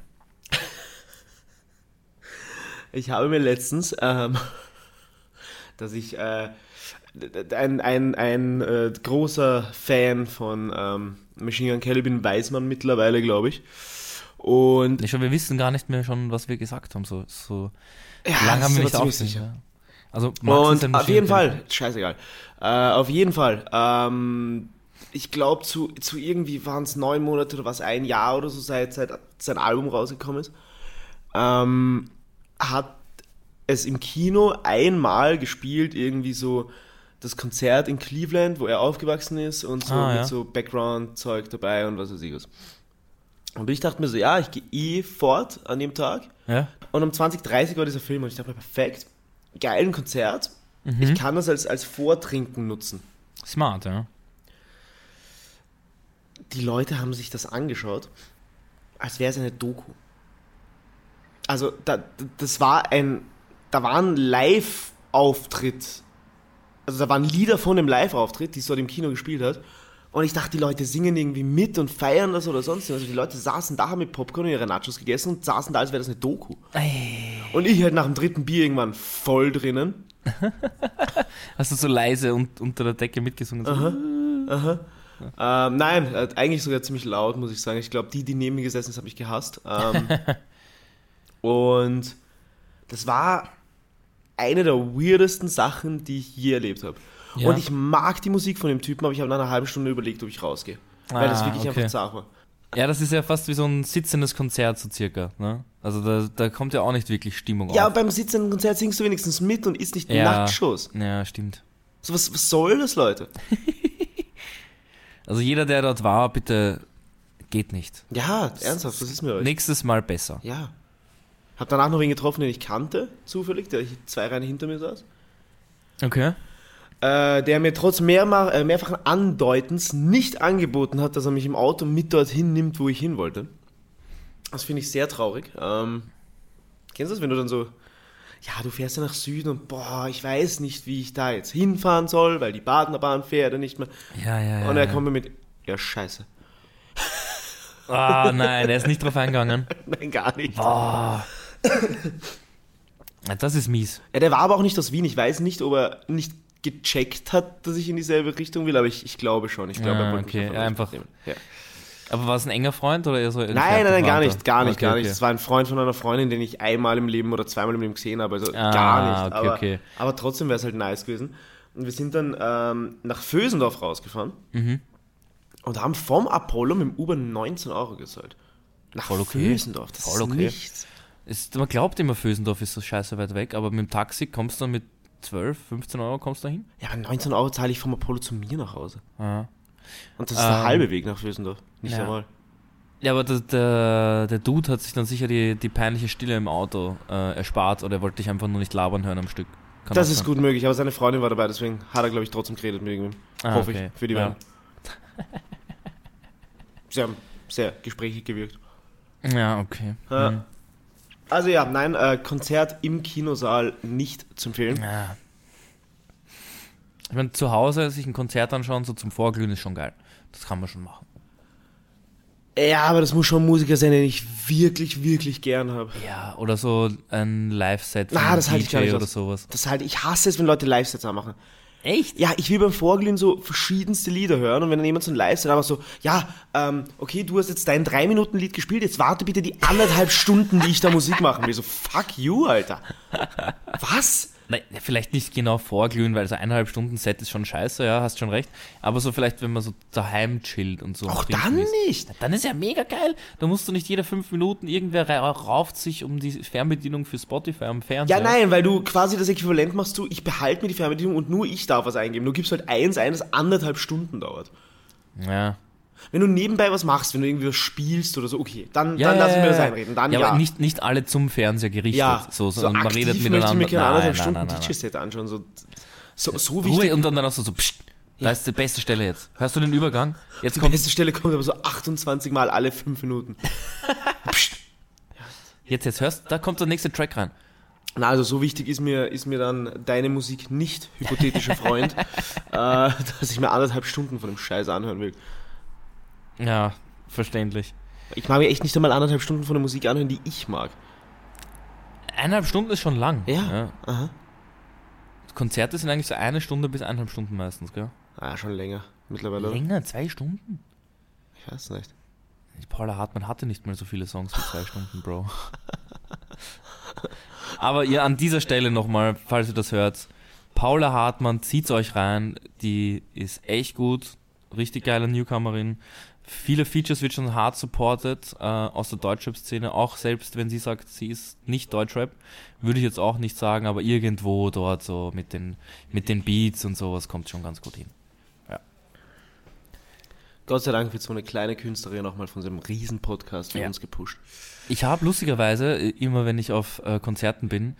Ich habe mir letztens, ähm, (laughs) dass ich äh, ein, ein, ein äh, großer Fan von ähm, Machine Gun Kelly bin, weiß man mittlerweile, glaube ich. Und Ich wir wissen gar nicht mehr schon, was wir gesagt haben. So, so ja, lange haben wir nicht ziemlich sicher. Also ein Und auf jeden. Fall, scheißegal. Äh, auf jeden Fall. Ähm, ich glaube, zu, zu irgendwie waren es neun Monate oder was, ein Jahr oder so, seit, seit sein Album rausgekommen ist, ähm, hat es im Kino einmal gespielt, irgendwie so das Konzert in Cleveland, wo er aufgewachsen ist und so Ah, mit ja. so Background-Zeug dabei und was weiß ich was. Und ich dachte mir so, ja, ich gehe eh fort an dem Tag. Ja? Und um 2030 war dieser Film und ich dachte mir, perfekt, geilen Konzert. Ich kann das als, als Vortrinken nutzen. Smart, ja. Die Leute haben sich das angeschaut, als wäre es eine Doku. Also, da, das war ein, da war ein Live-Auftritt. Also, da waren Lieder von dem Live-Auftritt, die es dort im Kino gespielt hat. Und ich dachte, die Leute singen irgendwie mit und feiern das oder sonst was. Also, die Leute saßen da, haben mit Popcorn und ihre Nachos gegessen und saßen da, als wäre das eine Doku. Und ich halt nach dem dritten Bier irgendwann voll drinnen. (laughs) Hast du so leise und unter der Decke mitgesungen? So, Ähm, nein, äh, eigentlich sogar ziemlich laut, muss ich sagen. Ich glaube, die, die neben mir gesessen ist, habe ich gehasst. Ähm, (laughs) und das war eine der weirdesten Sachen, die ich je erlebt habe. Ja. Und ich mag die Musik von dem Typen, aber ich habe nach einer halben Stunde überlegt, ob ich rausgehe. Weil das Ah, wirklich okay. einfach zart war. Ja, das ist ja fast wie so ein sitzendes Konzert, so circa. Ne? Also da, da kommt ja auch nicht wirklich Stimmung Ja, auf. beim sitzenden Konzert singst du wenigstens mit und isst nicht Ja. Nachtschuss. Ja, stimmt. So, was, was soll das, Leute? (laughs) Also jeder, der dort war, bitte geht nicht. Ja, ernsthaft, was ist mir euch? Nächstes Mal besser. Ja. Hab danach noch wen getroffen, den ich kannte, zufällig, der zwei Reihen hinter mir saß. Okay. Äh, der mir trotz mehrma äh, mehrfachen Andeutens nicht angeboten hat, dass er mich im Auto mit dorthin nimmt, wo ich hin wollte. Das finde ich sehr traurig. Ähm, kennst du das, wenn du dann so, ja, du fährst ja nach Süden und boah, ich weiß nicht, wie ich da jetzt hinfahren soll, weil die Badenerbahn fährt ja nicht mehr. Ja, ja, ja. und er kommt mir mit, ja, scheiße. Ah, nein, er ist nicht drauf eingegangen. (laughs) Nein, gar nicht. Boah. (coughs) Das ist mies. Ja, der war aber auch nicht aus Wien. Ich weiß nicht, ob er nicht gecheckt hat, dass ich in dieselbe Richtung will, aber ich, ich glaube schon. Ich glaube, Ah, er wollte okay, mich ja, einfach-. Ja. Aber war es ein enger Freund oder eher so? Nein, nein, nein, gar nicht, gar nicht, Okay, gar nicht. okay. Es war ein Freund von einer Freundin, den ich einmal im Leben oder zweimal im Leben gesehen habe, also Ah, gar nicht. okay, aber, aber trotzdem wäre es halt nice gewesen. Und wir sind dann ähm, nach Vösendorf rausgefahren Mhm. und haben vom Apollo mit dem Uber 19 Euro gezahlt. Nach Voll okay. Vösendorf, das Voll ist okay. nichts. Ist, man glaubt immer, Vösendorf ist so scheiße weit weg, aber mit dem Taxi kommst du dann mit 12, 15 Euro kommst du dahin? Ja, aber 19 Euro zahle ich vom Apollo zu mir nach Hause. Ja. Und das ist der Ähm, halbe Weg nach Vösendorf, nicht ja. einmal. Ja, aber der, der, der Dude hat sich dann sicher die, die peinliche Stille im Auto äh, erspart oder er wollte dich einfach nur nicht labern hören am Stück. Kann Das ist sein. gut möglich, aber seine Freundin war dabei, deswegen hat er, glaube ich, trotzdem geredet mit irgendwem. Ah, Hoffe okay. ich, für die Ja. beiden. (laughs) Sie haben sehr gesprächig gewirkt. Ja, okay. Ja. Mhm. Also ja, nein, äh, Konzert im Kinosaal nicht zu empfehlen. Ja. Ich meine, zu Hause sich ein Konzert anschauen, so zum Vorglühen ist schon geil. Das kann man schon machen. Ja, aber das muss schon ein Musiker sein, den ich wirklich, wirklich gern habe. Ja, oder so ein Live-Set von Na, das halte ich gar nicht oder aus. sowas. Das halt, ich hasse es, wenn Leute Live-Sets machen. Echt? Ja, ich will beim Vorglühen so verschiedenste Lieder hören und wenn dann jemand so ein Live-Set aber so, ja, ähm, okay, du hast jetzt dein 3-Minuten-Lied gespielt, jetzt warte bitte die anderthalb Stunden, die ich da Musik machen will. So, fuck you, Alter. Was? Nein, vielleicht nicht genau vorglühen, weil so eineinhalb Stunden Set ist schon scheiße, ja, hast schon recht. Aber so vielleicht, wenn man so daheim chillt und so. Auch dann ist. nicht. Dann ist ja mega geil. Da musst du nicht jede fünf Minuten, irgendwer ra- rauft sich um die Fernbedienung für Spotify am Fernseher. Ja, nein, weil du quasi das Äquivalent machst, du, ich behalte mir die Fernbedienung und nur ich darf was eingeben. Du gibst halt eins ein, das anderthalb Stunden dauert. Ja. Wenn du nebenbei was machst, wenn du irgendwie was spielst oder so, okay, dann, Ja, dann lass ich mir das einreden. Dann ja, ja. aber nicht, nicht alle zum Fernseher gerichtet. ja, so, sondern man aktiv redet miteinander. ich mir keine anderthalb Stunden. DJ-Set anschauen. So, so, so wichtig. Ruhe und dann, dann auch so, so psst, da ist die beste Stelle jetzt. Hörst du den Übergang? Jetzt Die kommt, beste Stelle kommt aber so 28 Mal alle 5 Minuten. (laughs) jetzt, jetzt hörst, da kommt der nächste Track rein. Na, also so wichtig ist mir, ist mir dann deine Musik nicht, hypothetischer (laughs) Freund, äh, dass ich mir anderthalb Stunden von dem Scheiß anhören will. Ja, verständlich. Ich mag mir echt nicht einmal anderthalb Stunden von der Musik anhören, die ich mag. Eineinhalb Stunden ist schon lang. Ja. Aha. Konzerte sind eigentlich so eine Stunde bis eineinhalb Stunden meistens, gell? Ah, schon länger mittlerweile. Länger, zwei Stunden? Ich weiß nicht. Paula Hartmann hatte nicht mal so viele Songs wie zwei Stunden, Bro. Aber ihr an dieser Stelle nochmal, falls ihr das hört, Paula Hartmann, zieht's euch rein, die ist echt gut, richtig geile Newcomerin. Viele Features wird schon hart supported äh, aus der Deutschrap-Szene, auch selbst wenn sie sagt, sie ist nicht Deutschrap, würde ich jetzt auch nicht sagen, aber irgendwo dort so mit den, mit den Beats und sowas kommt schon ganz gut hin. Gott sei Dank wird so eine kleine Künstlerin nochmal von so einem Riesen-Podcast für Ja. uns gepusht. Ich habe lustigerweise, äh, immer wenn ich auf äh, Konzerten bin,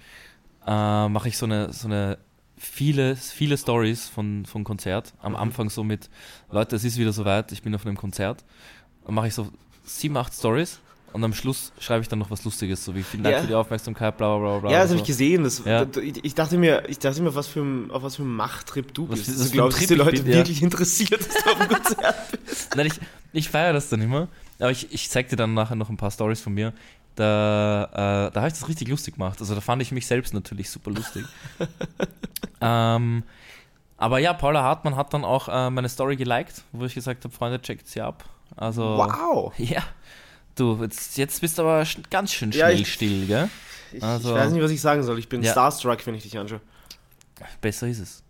äh, mache ich so eine, so eine viele, viele Stories von, von Konzert. Am Anfang so mit, Leute, es ist wieder soweit, ich bin auf einem Konzert. Dann mache ich so sieben, acht Stories und am Schluss schreibe ich dann noch was Lustiges, so wie vielen Dank Ja. für die Aufmerksamkeit, bla bla bla bla. Ja, das oder habe ich gesehen. Das, Ja. ich, ich dachte mir, ich dachte mir, was für ein, auf was für ein Machttrip du Was bist. Also glaubst du, dass die ich Leute bin, ja. wirklich interessiert, dass du auf dem Konzert bist? (laughs) Nein, ich, ich feiere das dann immer. Aber ich, ich zeig dir dann nachher noch ein paar Stories von mir. Da, äh, da habe ich das richtig lustig gemacht. Also da fand ich mich selbst natürlich super lustig. (laughs) ähm, aber ja, Paula Hartmann hat dann auch äh, meine Story geliked, wo ich gesagt habe, Freunde, checkt sie ab. Also, Wow. (laughs) ja. Du, jetzt, jetzt bist du aber ganz schön Ja, schnell ich- still, gell? Ich, Also- ich weiß nicht, was ich sagen soll. Ich bin Ja. starstruck, wenn ich dich anschaue. Besser ist es.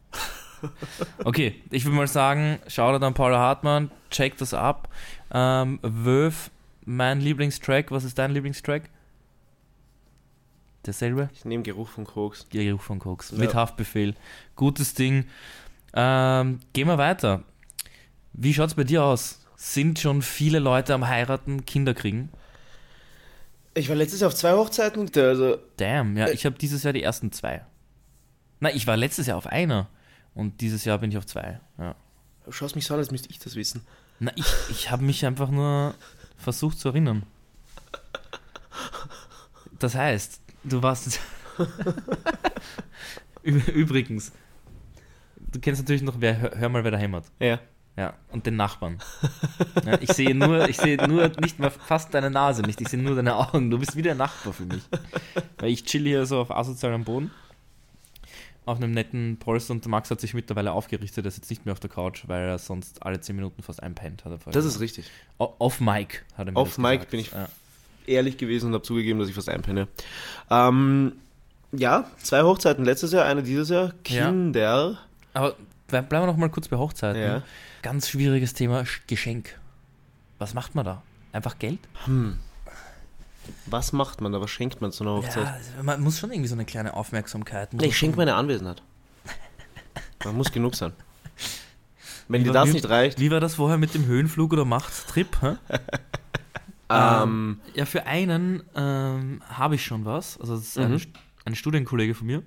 Okay, ich würde mal sagen, schau dir an Paula Hartmann, check das ab. Ähm, Wöf, mein Lieblingstrack, was ist dein Lieblingstrack? Derselbe? Ich nehme Geruch von Koks. Geruch von Koks. Ja. Mit Haftbefehl. Gutes Ding. Ähm, gehen wir weiter. Wie schaut's bei dir aus? Sind schon viele Leute am Heiraten, Kinder kriegen? Ich war letztes Jahr auf zwei Hochzeiten. Also, Damn, ja, ich habe dieses Jahr die ersten zwei. Nein, ich war letztes Jahr auf einer und dieses Jahr bin ich auf zwei. Ja. du schaust mich so an, als müsste ich das wissen. Na, ich, ich habe mich einfach nur versucht zu erinnern. Das heißt, du warst. (laughs) Übrigens, du kennst natürlich noch, wer, hör, hör mal, wer da hämmert. Ja. Ja, und den Nachbarn. Ja, ich sehe nur, ich sehe nur nicht mal fast deine Nase nicht, ich sehe nur deine Augen. Du bist wie der Nachbar für mich. Weil ich chill hier so auf asozialem Boden. Auf einem netten Polster und der Max hat sich mittlerweile aufgerichtet, er sitzt nicht mehr auf der Couch, weil er sonst alle 10 Minuten fast einpennt. Hat er Das ist richtig. O- Off Mic hat er mir Off gesagt. bin ich- Ja. Ehrlich gewesen und habe zugegeben, dass ich fast einpenne. Ähm, ja, zwei Hochzeiten letztes Jahr, eine dieses Jahr. Ja. Kinder. Aber ble- bleiben wir noch mal kurz bei Hochzeiten. Ja. Ganz schwieriges Thema, Sch- Geschenk. Was macht man da? Einfach Geld? Hm. Was macht man da? Was schenkt man zu einer Hochzeit? Ja, man muss schon irgendwie so eine kleine Aufmerksamkeit. Nee, ich schenke meine Anwesenheit. Man muss genug sein. Wenn Wie dir das wie- nicht reicht, Wie war das vorher mit dem Höhenflug oder Machttrip? hä? (laughs) ähm, Ja, für einen ähm, habe ich schon was. Also das ist ein, Mhm. Ein Studienkollege von mir.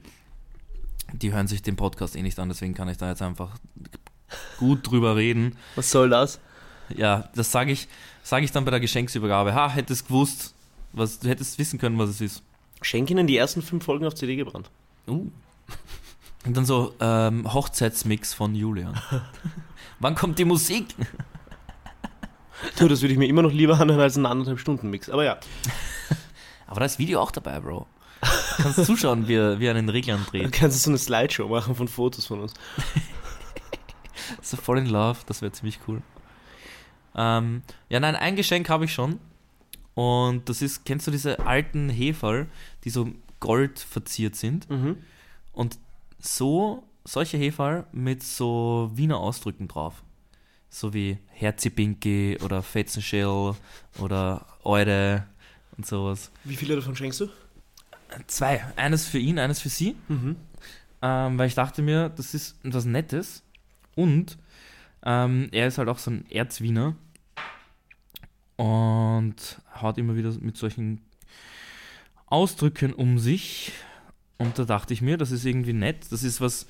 Die hören sich den Podcast eh nicht an, deswegen kann ich da jetzt einfach gut drüber reden. was soll das? Ja, das sage ich, sag ich dann bei der Geschenksübergabe. Ha, hättest gewusst, was, du hättest wissen können, was es ist. Schenk ihnen die ersten fünf Folgen auf CD gebrannt. Uh. (laughs) Und dann so ähm, Hochzeitsmix von Julian. (laughs) Wann kommt die Musik? Du, das würde ich mir immer noch lieber anhören als einen anderthalb Stunden Mix. Aber ja, (laughs) Aber da ist Video auch dabei, Bro. Du kannst zuschauen, wie er, wie er an den Reglern dreht. kannst du so eine Slideshow machen von Fotos von uns. So voll in love, das wäre ziemlich cool. Ähm, ja, nein, ein Geschenk habe ich schon. Und das ist, kennst du diese alten Heferl, die so gold verziert sind? Mhm. Und so, solche Heferl mit so Wiener Ausdrücken drauf. So wie Herzipinki oder Fetzenschell oder Eure und sowas. Wie viele davon schenkst du? Zwei. Eines für ihn, eines für sie. Mhm. Ähm, weil ich dachte mir, das ist etwas Nettes. Und ähm, er ist halt auch so ein Erzwiener. Und haut immer wieder mit solchen Ausdrücken um sich. Und da dachte ich mir, das ist irgendwie nett. Das ist was,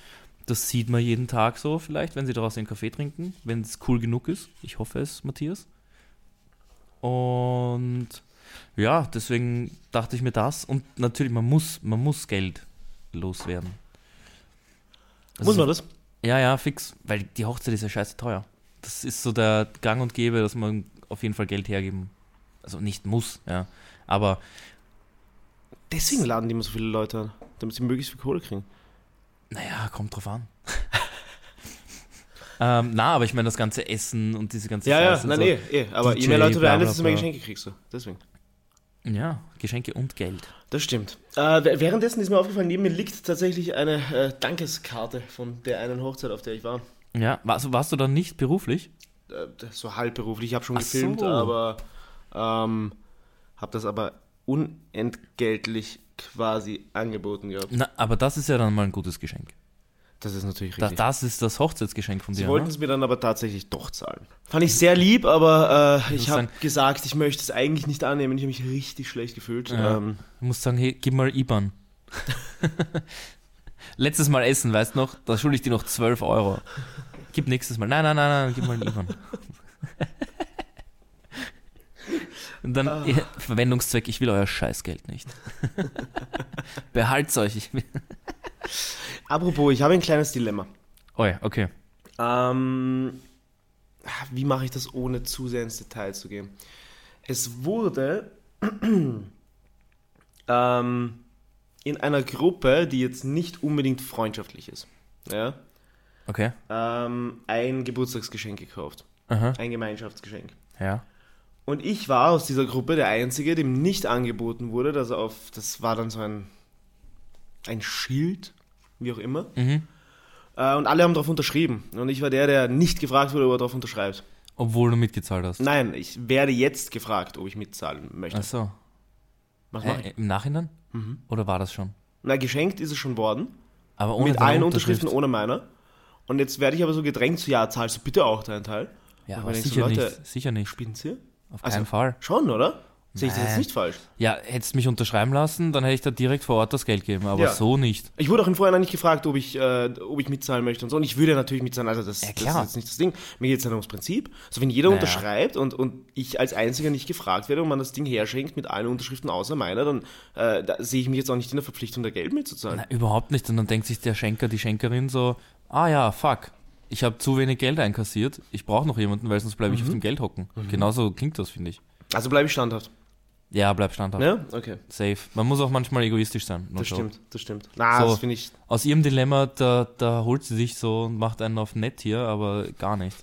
das sieht man jeden Tag so vielleicht, wenn sie daraus einen Kaffee trinken. Wenn es cool genug ist. Ich hoffe es, Matthias. Und ja, deswegen dachte ich mir das. Und natürlich, man muss, man muss Geld loswerden. Muss Also- man das? ja, ja, fix. Weil die Hochzeit ist ja scheiße teuer. Das ist so der Gang und Gäbe, dass man auf jeden Fall Geld hergeben. Also nicht muss, ja. Aber Deswegen laden die immer so viele Leute an, damit sie möglichst viel Kohle kriegen. naja, kommt drauf an. (laughs) ähm, na, aber ich meine das ganze Essen und diese ganze Ja, ja, Scheiße und nein, so. eh, eh. Aber je mehr Leute du einlädst, bla, desto mehr. Geschenke kriegst du. Deswegen. Ja, Geschenke und Geld. Das stimmt. Äh, währenddessen ist mir aufgefallen, neben mir liegt tatsächlich eine äh, Dankeskarte von der einen Hochzeit, auf der ich war. Ja, warst, warst du dann nicht beruflich? Äh, das so halbberuflich. Ich habe schon Ach gefilmt, so. aber ähm, habe das aber unentgeltlich quasi angeboten gehabt. Na, aber das ist ja dann mal ein gutes Geschenk. Das ist natürlich richtig. das ist das Hochzeitsgeschenk von Sie dir. wollten Ne? es mir dann aber tatsächlich doch zahlen. Fand ich sehr lieb, aber äh, ich muss habe gesagt, ich möchte es eigentlich nicht annehmen. Ich habe mich richtig schlecht gefühlt. Ja. Ähm, Du musst sagen, hey, gib mal IBAN. (laughs) Letztes Mal essen, weißt du noch? Da schulde ich dir noch 12 Euro. Gib nächstes Mal. Nein, nein, nein, nein, gib mal einen IBAN. (laughs) Und dann Ah. eh, Verwendungszweck, ich will euer Scheißgeld nicht. (laughs) Behalt's euch. Ich (laughs) apropos, ich habe ein kleines Dilemma. Oh ja, okay. Ähm, wie mache ich das, ohne zu sehr ins Detail zu gehen? Es wurde (clears throat) ähm, in einer Gruppe, die jetzt nicht unbedingt freundschaftlich ist, ja, Okay. ähm, ein Geburtstagsgeschenk gekauft. Aha. Ein Gemeinschaftsgeschenk. Ja. Und ich war aus dieser Gruppe der Einzige, dem nicht angeboten wurde, dass er auf, das war dann so ein, ein Schild, wie auch immer. Mhm. Äh, und alle haben darauf unterschrieben. Und ich war der, der nicht gefragt wurde, ob er darauf unterschreibt. Obwohl du mitgezahlt hast. Nein, ich werde jetzt gefragt, ob ich mitzahlen möchte. Ach so. Was ich? Im Nachhinein? Mhm. Oder war das schon? Na, geschenkt ist es schon worden. Aber ohne mit allen Unterschrift. Unterschriften, ohne meiner. Und jetzt werde ich aber so gedrängt zu, ja, zahlst du bitte auch deinen Teil. Ja, aber denkt so, sicher Leute, nicht. Sicher nicht. Spinnen Sie? Auf Also- keinen Fall. Schon, oder? Sehe ich das jetzt nicht falsch? Ja, hättest mich unterschreiben lassen, dann hätte ich da direkt vor Ort das Geld geben, aber Ja. so nicht. Ich wurde auch im Vorhinein nicht gefragt, ob ich, äh, ob ich mitzahlen möchte und so. Und ich würde natürlich mitzahlen, also das, Ja, das ist jetzt nicht das Ding. Mir geht es ja nur ums Prinzip. Also wenn jeder Naja. unterschreibt und, und ich als Einziger nicht gefragt werde und man das Ding herschenkt mit allen Unterschriften außer meiner, dann äh, da sehe ich mich jetzt auch nicht in der Verpflichtung, da Geld mitzuzahlen. Na, überhaupt nicht. Und dann denkt sich der Schenker, die Schenkerin so, ah ja, fuck, ich habe zu wenig Geld einkassiert, ich brauche noch jemanden, weil sonst bleibe ich auf dem Geld hocken. Genauso klingt das, finde ich. Also bleibe ich standhaft. Ja, bleib standhaft. Ja? Okay. Safe. Man muss auch manchmal egoistisch sein. Das stimmt, das stimmt. Na, So. das finde ich. Aus ihrem Dilemma, da, da holt sie sich so und macht einen auf nett hier, aber gar nicht.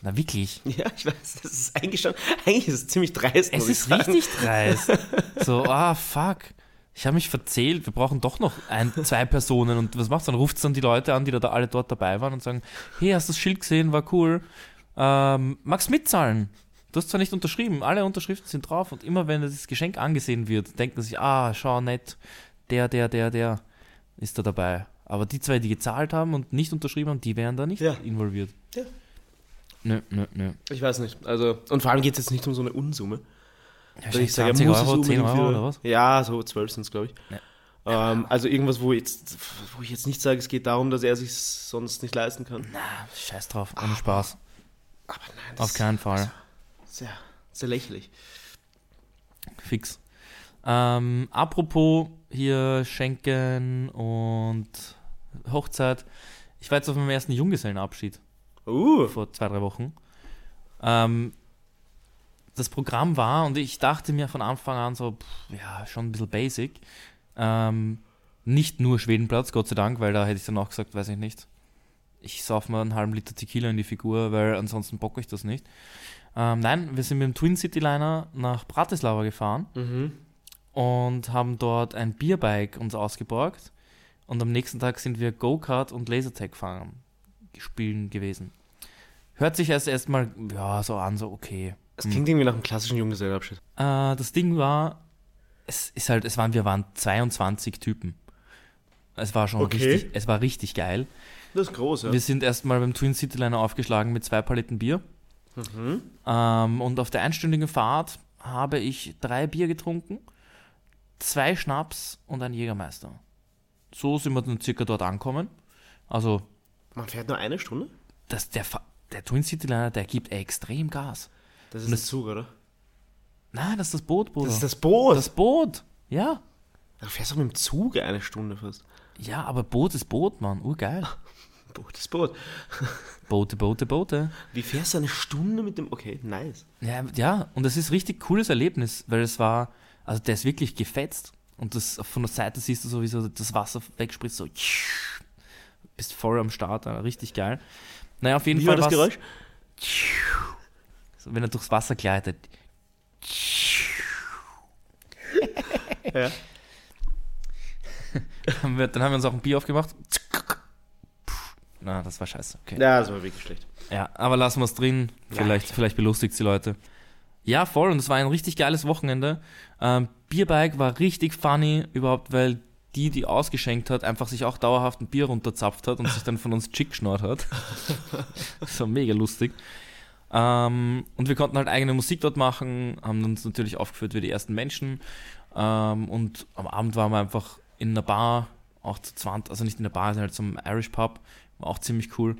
Na wirklich. (laughs) Ja, ich weiß, das ist eingestanden. Eigentlich ist es ziemlich dreist. Es ist sagen. richtig dreist. (laughs) So, ah, fuck. Ich habe mich verzählt, wir brauchen doch noch ein, zwei Personen. Und was macht's dann? Ruft dann die Leute an, die da, da alle dort dabei waren und sagen, hey, hast du das Schild gesehen, war cool. Ähm, magst mitzahlen? Du hast zwar nicht unterschrieben, alle Unterschriften sind drauf und immer wenn das Geschenk angesehen wird, denken sie sich, ah, schau nett, der, der, der, der ist da dabei. Aber die zwei, die gezahlt haben und nicht unterschrieben haben, die wären da nicht Ja. involviert. Ja. Nö, nö, nö. Ich weiß nicht. Also, und vor allem geht es jetzt nicht um so eine Unsumme. Ja, Dass ich sage, 20 muss es Euro, 10 unbedingt Euro oder was? Ja, so 12 sind es, glaube ich. Ja. Ähm, also irgendwas, wo, jetzt, wo ich jetzt nicht sage, es geht darum, dass er sich sonst nicht leisten kann. Na, scheiß drauf, ohne Spaß. Aber nein, Auf keinen Fall. Sehr, sehr lächerlich. Fix. Ähm, apropos hier Schenken und Hochzeit. Ich war jetzt auf meinem ersten Junggesellenabschied Uh, vor zwei, drei Wochen. Ähm, das Programm war, und ich dachte mir von Anfang an so, pff, ja, schon ein bisschen basic. Ähm, nicht nur Schwedenplatz, Gott sei Dank, weil da hätte ich dann auch gesagt, weiß ich nicht. Ich sauf mal einen halben Liter Tequila in die Figur, weil ansonsten bocke ich das nicht. Ähm, nein, wir sind mit dem Twin City Liner nach Bratislava gefahren mhm. und haben dort ein Bierbike uns ausgeborgt. Und am nächsten Tag sind wir Go-Kart und Lasertag fahren spielen gewesen. Hört sich erst erstmal ja so an, so okay. Es klingt irgendwie nach einem klassischen Junggesellenabschied. Äh, das Ding war, es ist halt, es waren, wir waren 22 Typen. Es war schon Okay. richtig, es war richtig geil. Das ist groß, ja. Wir sind erstmal beim Twin City Liner aufgeschlagen mit zwei Paletten Bier. Mhm. Ähm, und auf der einstündigen Fahrt habe ich drei Bier getrunken, zwei Schnaps und ein Jägermeister. So sind wir dann circa dort angekommen. Also, Man fährt nur eine Stunde? das, der, der Twin City Liner, der gibt extrem Gas. Das ist Und ein das- Zug, oder? Nein, das ist das Boot, Bruder. Das ist das Boot. das Boot. Ja. du fährst auch mit dem Zug eine Stunde fast. Ja, aber Boot ist Boot, Mann. Urgeil. Boot ist Boot. (laughs) Boote, Boote, Boote. Wie fährst du eine Stunde mit dem... Okay, nice. Ja, ja, und es ist richtig cooles Erlebnis, weil es war, also der ist wirklich gefetzt und das von der Seite siehst du sowieso das Wasser wegspritzt, so bist voll am Start, Alter, richtig geil. Naja, auf jeden Wie Fall war das Geräusch? So, wenn er durchs Wasser gleitet. Ja. (laughs) Dann haben wir uns auch ein Bier aufgemacht. Na, das war scheiße. Okay. Ja, das war wirklich schlecht. Ja, aber lassen wir es drin. Vielleicht, vielleicht belustigt die Leute. Ja, voll. Und es war ein richtig geiles Wochenende. Ähm, Bierbike war richtig funny, überhaupt, weil die, die ausgeschenkt hat, einfach sich auch dauerhaft ein Bier runterzapft hat und sich dann von uns Chick geschnort hat. (laughs) das war mega lustig. Ähm, und wir konnten halt eigene Musik dort machen, haben uns natürlich aufgeführt wie die ersten Menschen. Ähm, und am Abend waren wir einfach in einer Bar, auch zu 20, also nicht in der Bar, sondern halt zum Irish Pub. War auch ziemlich cool.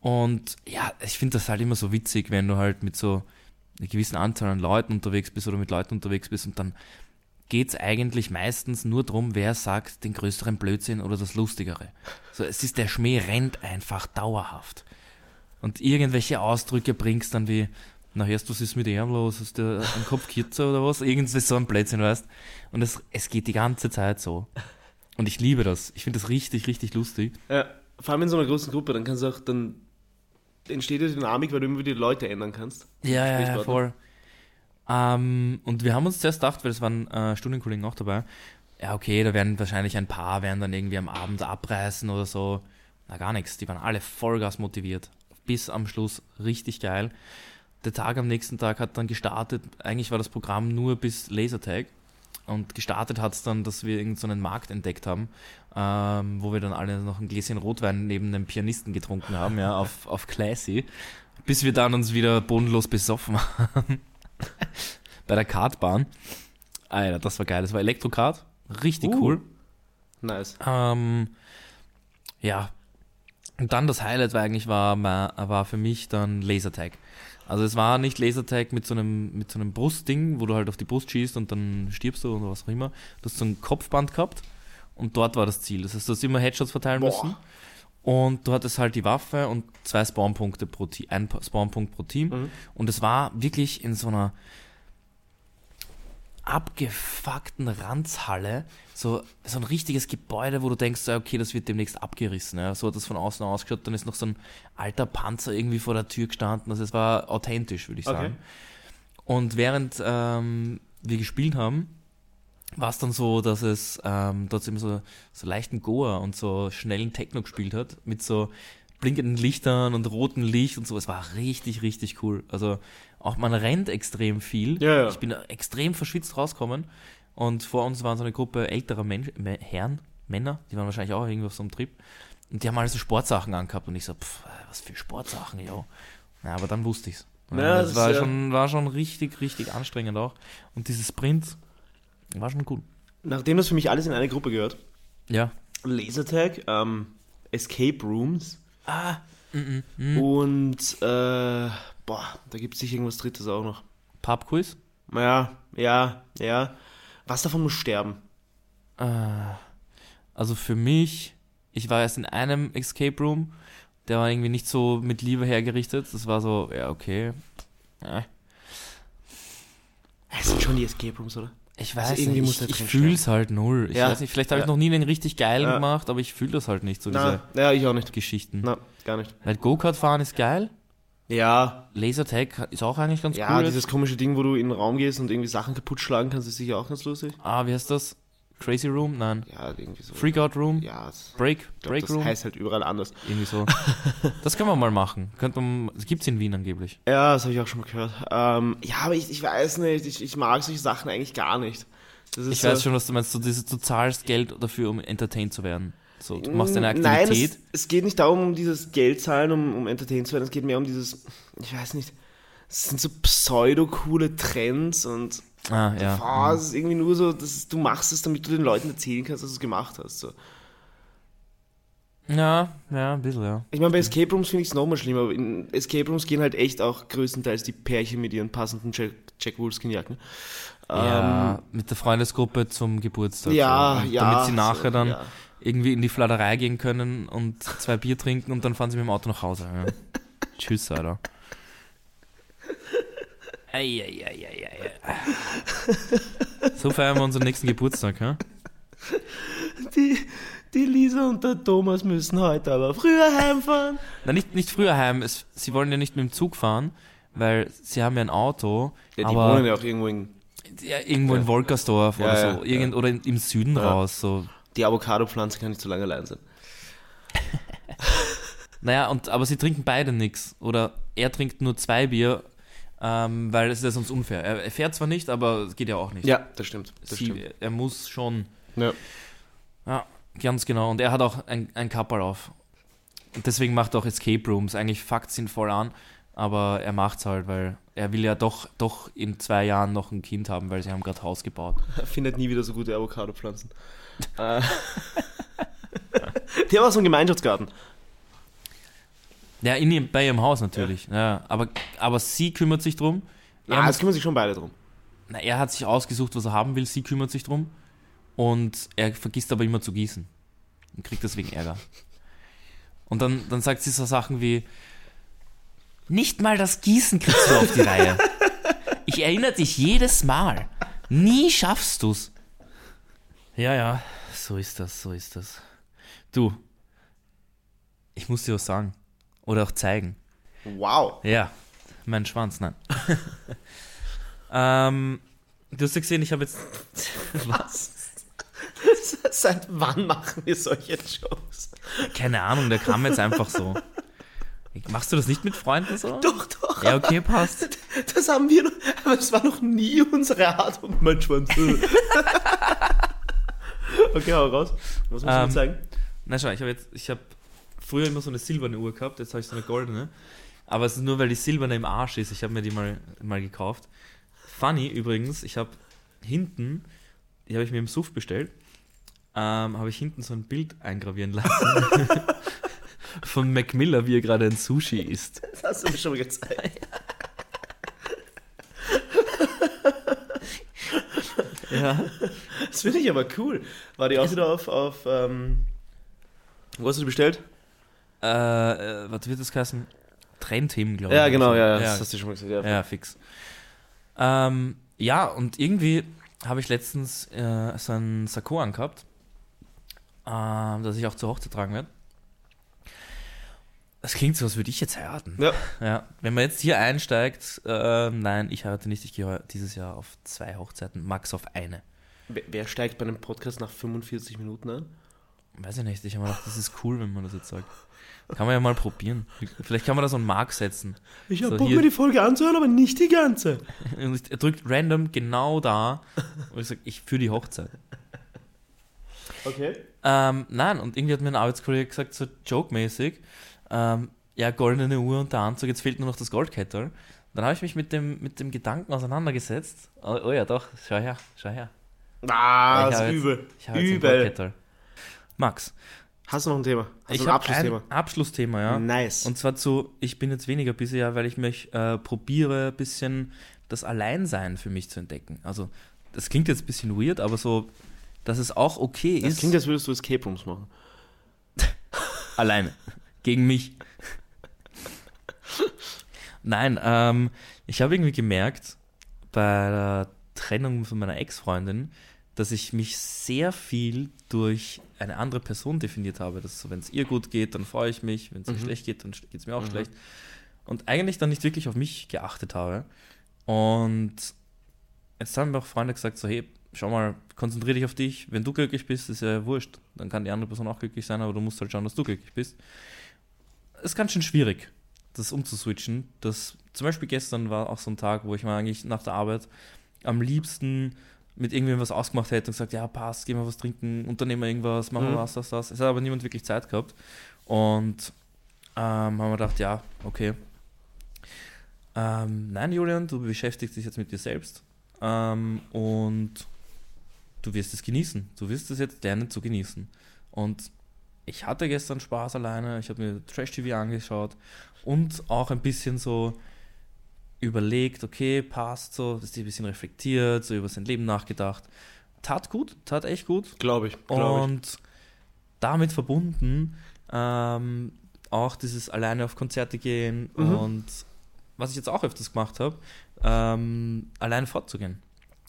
Und ja, ich finde das halt immer so witzig, wenn du halt mit so einer gewissen Anzahl an Leuten unterwegs bist oder mit Leuten unterwegs bist und dann geht es eigentlich meistens nur darum, wer sagt den größeren Blödsinn oder das Lustigere. So, es ist der Schmäh rennt einfach dauerhaft. Und irgendwelche Ausdrücke bringst dann wie, na hörst du, was ist mit ihm los? Ist der am Kopf kürzer oder was? Irgendwie so ein Blödsinn, weißt Und es, es geht die ganze Zeit so. Und ich liebe das. Ich finde das richtig, richtig lustig. Ja, vor allem in so einer großen Gruppe, dann kannst du auch, dann entsteht die Dynamik, weil du immer wieder die Leute ändern kannst. Ja, ja, ja, voll. Ähm, und wir haben uns zuerst gedacht, weil es waren äh, Studienkollegen auch dabei, ja, okay, da werden wahrscheinlich ein paar werden dann irgendwie am Abend abreißen oder so. Na, gar nichts. Die waren alle Vollgas motiviert. Bis am Schluss richtig geil. Der Tag am nächsten Tag hat dann gestartet. Eigentlich war das Programm nur bis Lasertag. Und gestartet hat es dann, dass wir irgendeinen so einen Markt entdeckt haben, ähm, wo wir dann alle noch ein Gläschen Rotwein neben dem Pianisten getrunken haben, ja, auf, (laughs) auf Classy. Bis wir dann uns wieder bodenlos besoffen haben. (laughs) bei der Kartbahn. Alter, das war geil. Das war Elektrokart. Richtig Uh. cool. Nice. Ähm, ja. Und dann das Highlight war eigentlich war, war für mich dann Lasertag. Also es war nicht Lasertag mit so einem mit so einem Brustding, wo du halt auf die Brust schießt und dann stirbst du oder was auch immer. Du hast so ein Kopfband gehabt und dort war das Ziel. Das heißt, du hast immer Headshots verteilen Boah. müssen. Und du hattest halt die Waffe und zwei Spawnpunkte pro Team, ein Spawnpunkt pro Team. Mhm. Und es war wirklich in so einer abgefuckten Ranzhalle, so, so ein richtiges Gebäude, wo du denkst, ja, okay, das wird demnächst abgerissen. Ja. So hat das von außen ausgeschaut. Dann ist noch so ein alter Panzer irgendwie vor der Tür gestanden. Also es war authentisch, würde ich Okay. sagen. Und während ähm, wir gespielt haben, war es dann so, dass es ähm, dort immer so, so leichten Goa und so schnellen Techno gespielt hat, mit so blinkenden Lichtern und rotem Licht und so. Es war richtig, richtig cool. Also auch man rennt extrem viel. Ja, ja. Ich bin extrem verschwitzt rausgekommen und vor uns waren so eine Gruppe älterer Mensch, Me- Herren, Männer, die waren wahrscheinlich auch irgendwo auf so einem Trip und die haben alle so Sportsachen angehabt und ich so, pff, was für Sportsachen, yo. Ja, aber dann wusste ich's. Ja, das das war ja- schon, war schon richtig, richtig anstrengend auch. Und dieses Sprint war schon cool. Nachdem das für mich alles in eine Gruppe gehört, Ja. Lasertag, ähm, Escape Rooms Ah, mm, mm. und äh, boah, da gibt es sicher irgendwas Drittes auch noch. Pubquiz? Ja, ja, ja. Was davon muss sterben? Äh, also für mich, ich war erst in einem Escape Room, der war irgendwie nicht so mit Liebe hergerichtet. Das war so, ja, okay. Äh, Es sind schon die Escape Rooms, oder? Ich Also weiß irgendwie nicht, ich, ich drin fühl's halt null. Ich Ja. weiß nicht, vielleicht habe Ja. ich noch nie einen richtig geilen Ja. gemacht, aber ich fühle das halt nicht, so Na, diese ja, ich auch nicht. Geschichten. Na, gar nicht. Weil Go-Kart fahren ist geil, Ja, Lasertag ist auch eigentlich ganz ja, cool. dieses komische Ding, wo du in den Raum gehst und irgendwie Sachen kaputt schlagen kannst, ist sicher auch ganz lustig. ah, wie heißt das? Crazy Room? Nein. Ja, irgendwie so. Freakout Room? Ja, das, Break? glaub, Break das Room? heißt halt überall anders. Irgendwie so. (laughs) das können wir mal machen. Könnte man, das gibt's in Wien angeblich. Ja, das habe ich auch schon mal gehört. Ähm, ja, aber ich, ich weiß nicht, ich, ich mag solche Sachen eigentlich gar nicht. Das ist Ich so- weiß schon, was du meinst. Dieses, du zahlst Geld dafür, um entertained zu werden. So, du machst eine Nein, Aktivität. es, es geht nicht darum, um dieses Geld zahlen, um, um entertained zu werden. Es geht mehr um dieses, ich weiß nicht, es sind so pseudo-coole Trends und ah, ja. boah, es ist irgendwie nur so, dass du machst es, damit du den Leuten erzählen kannst, dass du es gemacht hast. So. Ja, ja, ein bisschen, ja. Ich meine, bei Escape Rooms finde ich es nochmal schlimmer. aber In Escape Rooms gehen halt echt auch größtenteils die Pärchen mit ihren passenden Jack, Jack Wolfskin-Jacken. ja, mit der Freundesgruppe zum Geburtstag. Ähm, Ja, so. Ja. Damit sie nachher dann ja. Irgendwie in die Fladerei gehen können und zwei Bier trinken und dann fahren sie mit dem Auto nach Hause. Ja. (laughs) Tschüss, Alter. Eieieiei. So feiern wir unseren nächsten Geburtstag, ja? Die, die Lisa und der Thomas müssen heute aber früher heimfahren. Na, nicht, nicht früher heim. Es, sie wollen ja nicht mit dem Zug fahren, weil sie haben ja ein Auto. Ja, die aber wohnen ja auch irgendwo in. ja, irgendwo in Ja. Wolkersdorf Ja, oder so. Irgend, Oder in, im Süden Ja. raus. So. Die Avocado-Pflanze kann nicht so lange allein sein. (laughs) Naja, und, aber sie trinken beide nichts. Oder er trinkt nur zwei Bier, ähm, weil es ist ja sonst unfair. Er, er fährt zwar nicht, aber es geht ja auch nicht. Ja, das stimmt. Das sie, stimmt. er muss schon. Ja. Ja, ganz genau. Und er hat auch ein, ein Kapperl auf. Und deswegen macht er auch Escape Rooms. Eigentlich fuckt ihn voll an, aber er macht's halt, weil er will ja doch, doch in zwei Jahren noch ein Kind haben, weil sie haben gerade Haus gebaut. Er (laughs) findet nie wieder so gute Avocado-Pflanzen. Äh. (laughs) Die haben auch so einen Gemeinschaftsgarten. Ja, in ihrem, bei ihrem Haus natürlich. Ja. aber, aber sie kümmert sich drum. Er, Ja, muss, es kümmern sich schon beide drum. na, er hat sich ausgesucht, was er haben will. Sie kümmert sich drum. Und er vergisst aber immer zu gießen. Und kriegt deswegen Ärger. Und dann, dann sagt sie so Sachen wie: Nicht mal das Gießen kriegst du auf die Reihe. (laughs) Ich erinnere dich jedes Mal. Nie schaffst du's. Ja, ja, so ist das, so ist das. Du, ich muss dir was sagen. Oder auch zeigen. Wow. Ja, mein Schwanz, nein. (laughs) ähm, du hast ja gesehen, ich habe jetzt. (laughs) Was? (laughs) Seit wann machen wir solche Jokes? Keine Ahnung, der kam jetzt einfach so. Machst du das nicht mit Freunden so? Doch, doch. Ja, okay, passt. Das haben wir noch, aber es war noch nie unsere Art und mein Schwanz. Okay, hau raus. Was musst du Ähm, mir zeigen? Na schau, ich habe jetzt, ich habe früher immer so eine silberne Uhr gehabt, jetzt habe ich so eine goldene. Aber es ist nur, weil die silberne im Arsch ist. Ich habe mir die mal, mal gekauft. Funny übrigens, ich habe hinten, die habe ich mir im Suff bestellt, ähm, habe ich hinten so ein Bild eingravieren lassen (laughs) von Mac Miller, wie er gerade ein Sushi isst. Das hast du mir schon mal gezeigt. (laughs) Ja. (laughs) Das finde ich aber cool. War die auch wieder auf, auf ähm, wo hast du die bestellt? Äh, äh, was wird das heißen? Trendthemen, glaube ich. Ja, genau, ja, ja, das hast du schon mal gesagt. Ja. Ja, fix. Ähm, ja, und irgendwie habe ich letztens äh, so ein Sakko angehabt, ähm, das ich auch zur Hochzeit tragen werde. Das klingt so, als würde ich jetzt heiraten. Ja. Ja, wenn man jetzt hier einsteigt, äh, nein, ich heirate nicht, ich gehe dieses Jahr auf zwei Hochzeiten, max auf eine. Wer, steigt bei einem Podcast nach 45 Minuten an? Weiß ich nicht, ich habe mir gedacht, das ist cool, wenn man das jetzt sagt. Kann man ja mal probieren. Vielleicht kann man da so einen Mark setzen. Ich hab habe So, Bock, hier- mir die Folge anzuhören, aber nicht die ganze. Und (laughs) er drückt random genau da, und ich sage, ich für die Hochzeit. Okay. Ähm, nein, und irgendwie hat mir ein Arbeitskollege gesagt, so joke-mäßig, ähm, ja, goldene Uhr und der Anzug, jetzt fehlt nur noch das Goldkettel. Dann habe ich mich mit dem, mit dem Gedanken auseinandergesetzt. Oh, oh ja, doch, schau her, schau her. Ah, Ich das ist jetzt- übel. Ich habe jetzt Übel. Goldkettel. Max, Hast du noch ein Thema? Hast ich du ein habe Abschlussthema? ein Abschlussthema, ja. Nice. Und zwar zu, ich bin jetzt weniger ja, weil ich mich äh, probiere, ein bisschen das Alleinsein für mich zu entdecken. Also, das klingt jetzt ein bisschen weird, aber so, dass es auch okay das ist. klingt, als würdest du Escape Rooms machen. (laughs) Alleine. Gegen mich. Nein, ähm, ich habe irgendwie gemerkt, bei der Trennung von meiner Ex-Freundin, dass ich mich sehr viel durch eine andere Person definiert habe. Dass so, wenn es ihr gut geht, dann freue ich mich. Wenn es mir Mhm. schlecht geht, dann geht es mir auch Mhm. schlecht. Und eigentlich dann nicht wirklich auf mich geachtet habe. Und jetzt haben mir auch Freunde gesagt, so, hey, schau mal, konzentriere dich auf dich. Wenn du glücklich bist, ist ja wurscht. Dann kann die andere Person auch glücklich sein, aber du musst halt schauen, dass du glücklich bist. Ist ganz schön schwierig, das umzuswitchen. Das, zum Beispiel gestern war auch so ein Tag, wo ich mal eigentlich nach der Arbeit am liebsten mit irgendwem was ausgemacht hätte und gesagt, ja, passt, gehen wir was trinken, unternehmen wir irgendwas, machen wir Mhm. was, das, das. Es hat aber niemand wirklich Zeit gehabt. Und ähm, haben wir gedacht, ja, okay. Ähm, nein, Julian, du beschäftigst dich jetzt mit dir selbst. Ähm, und du wirst es genießen. Du wirst es jetzt lernen zu genießen. Und ich hatte gestern Spaß alleine. Ich habe mir Trash-TV angeschaut und auch ein bisschen so überlegt, okay, passt so, dass die ein bisschen reflektiert, so über sein Leben nachgedacht. Tat gut, tat echt gut. Glaube ich. Glaube ich. Und damit verbunden ähm, auch dieses alleine auf Konzerte gehen Mhm. und was ich jetzt auch öfters gemacht habe, ähm, alleine fortzugehen.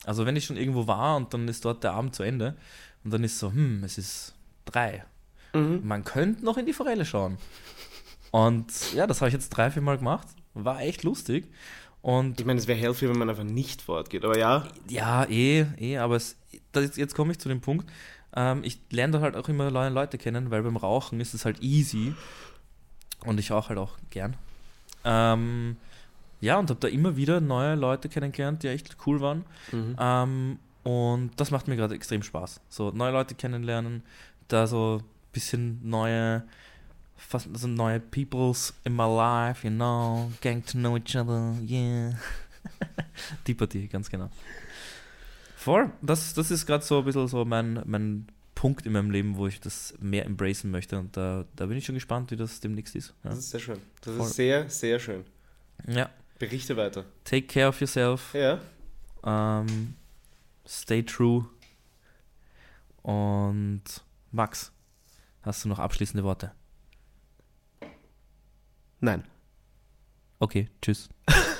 Also wenn ich schon irgendwo war und dann ist dort der Abend zu Ende und dann ist so, hm, es ist drei. Mhm. Man könnte noch in die Forelle schauen. Und ja, das habe ich jetzt drei, vier Mal gemacht. War echt lustig. Und Ich meine, es wäre healthy, wenn man einfach nicht fortgeht. Aber ja, ja, eh, eh, aber es, das, jetzt- jetzt komme ich zu dem Punkt. Ähm, ich lerne da halt auch immer neue Leute kennen, weil beim Rauchen ist es halt easy. Und ich rauche halt auch gern. Ähm, ja, und habe da immer wieder neue Leute kennengelernt, die echt cool waren. Mhm. Ähm, und das macht mir gerade extrem Spaß. So neue Leute kennenlernen, da so bisschen neue, fast so neue Peoples in my life, you know, getting to know each other, yeah. (laughs) Die Partie, ganz genau. Voll, das, das ist gerade so ein bisschen so mein, mein Punkt in meinem Leben, wo ich das mehr embracen möchte. Und da, da bin ich schon gespannt, wie das demnächst ist. Ja. Das ist sehr schön. Das Voll. ist sehr, sehr schön. ja. Berichte weiter. Take care of yourself. Ja. Ähm, stay true. Und Max, hast du noch abschließende Worte? Nein. Okay, tschüss. (laughs)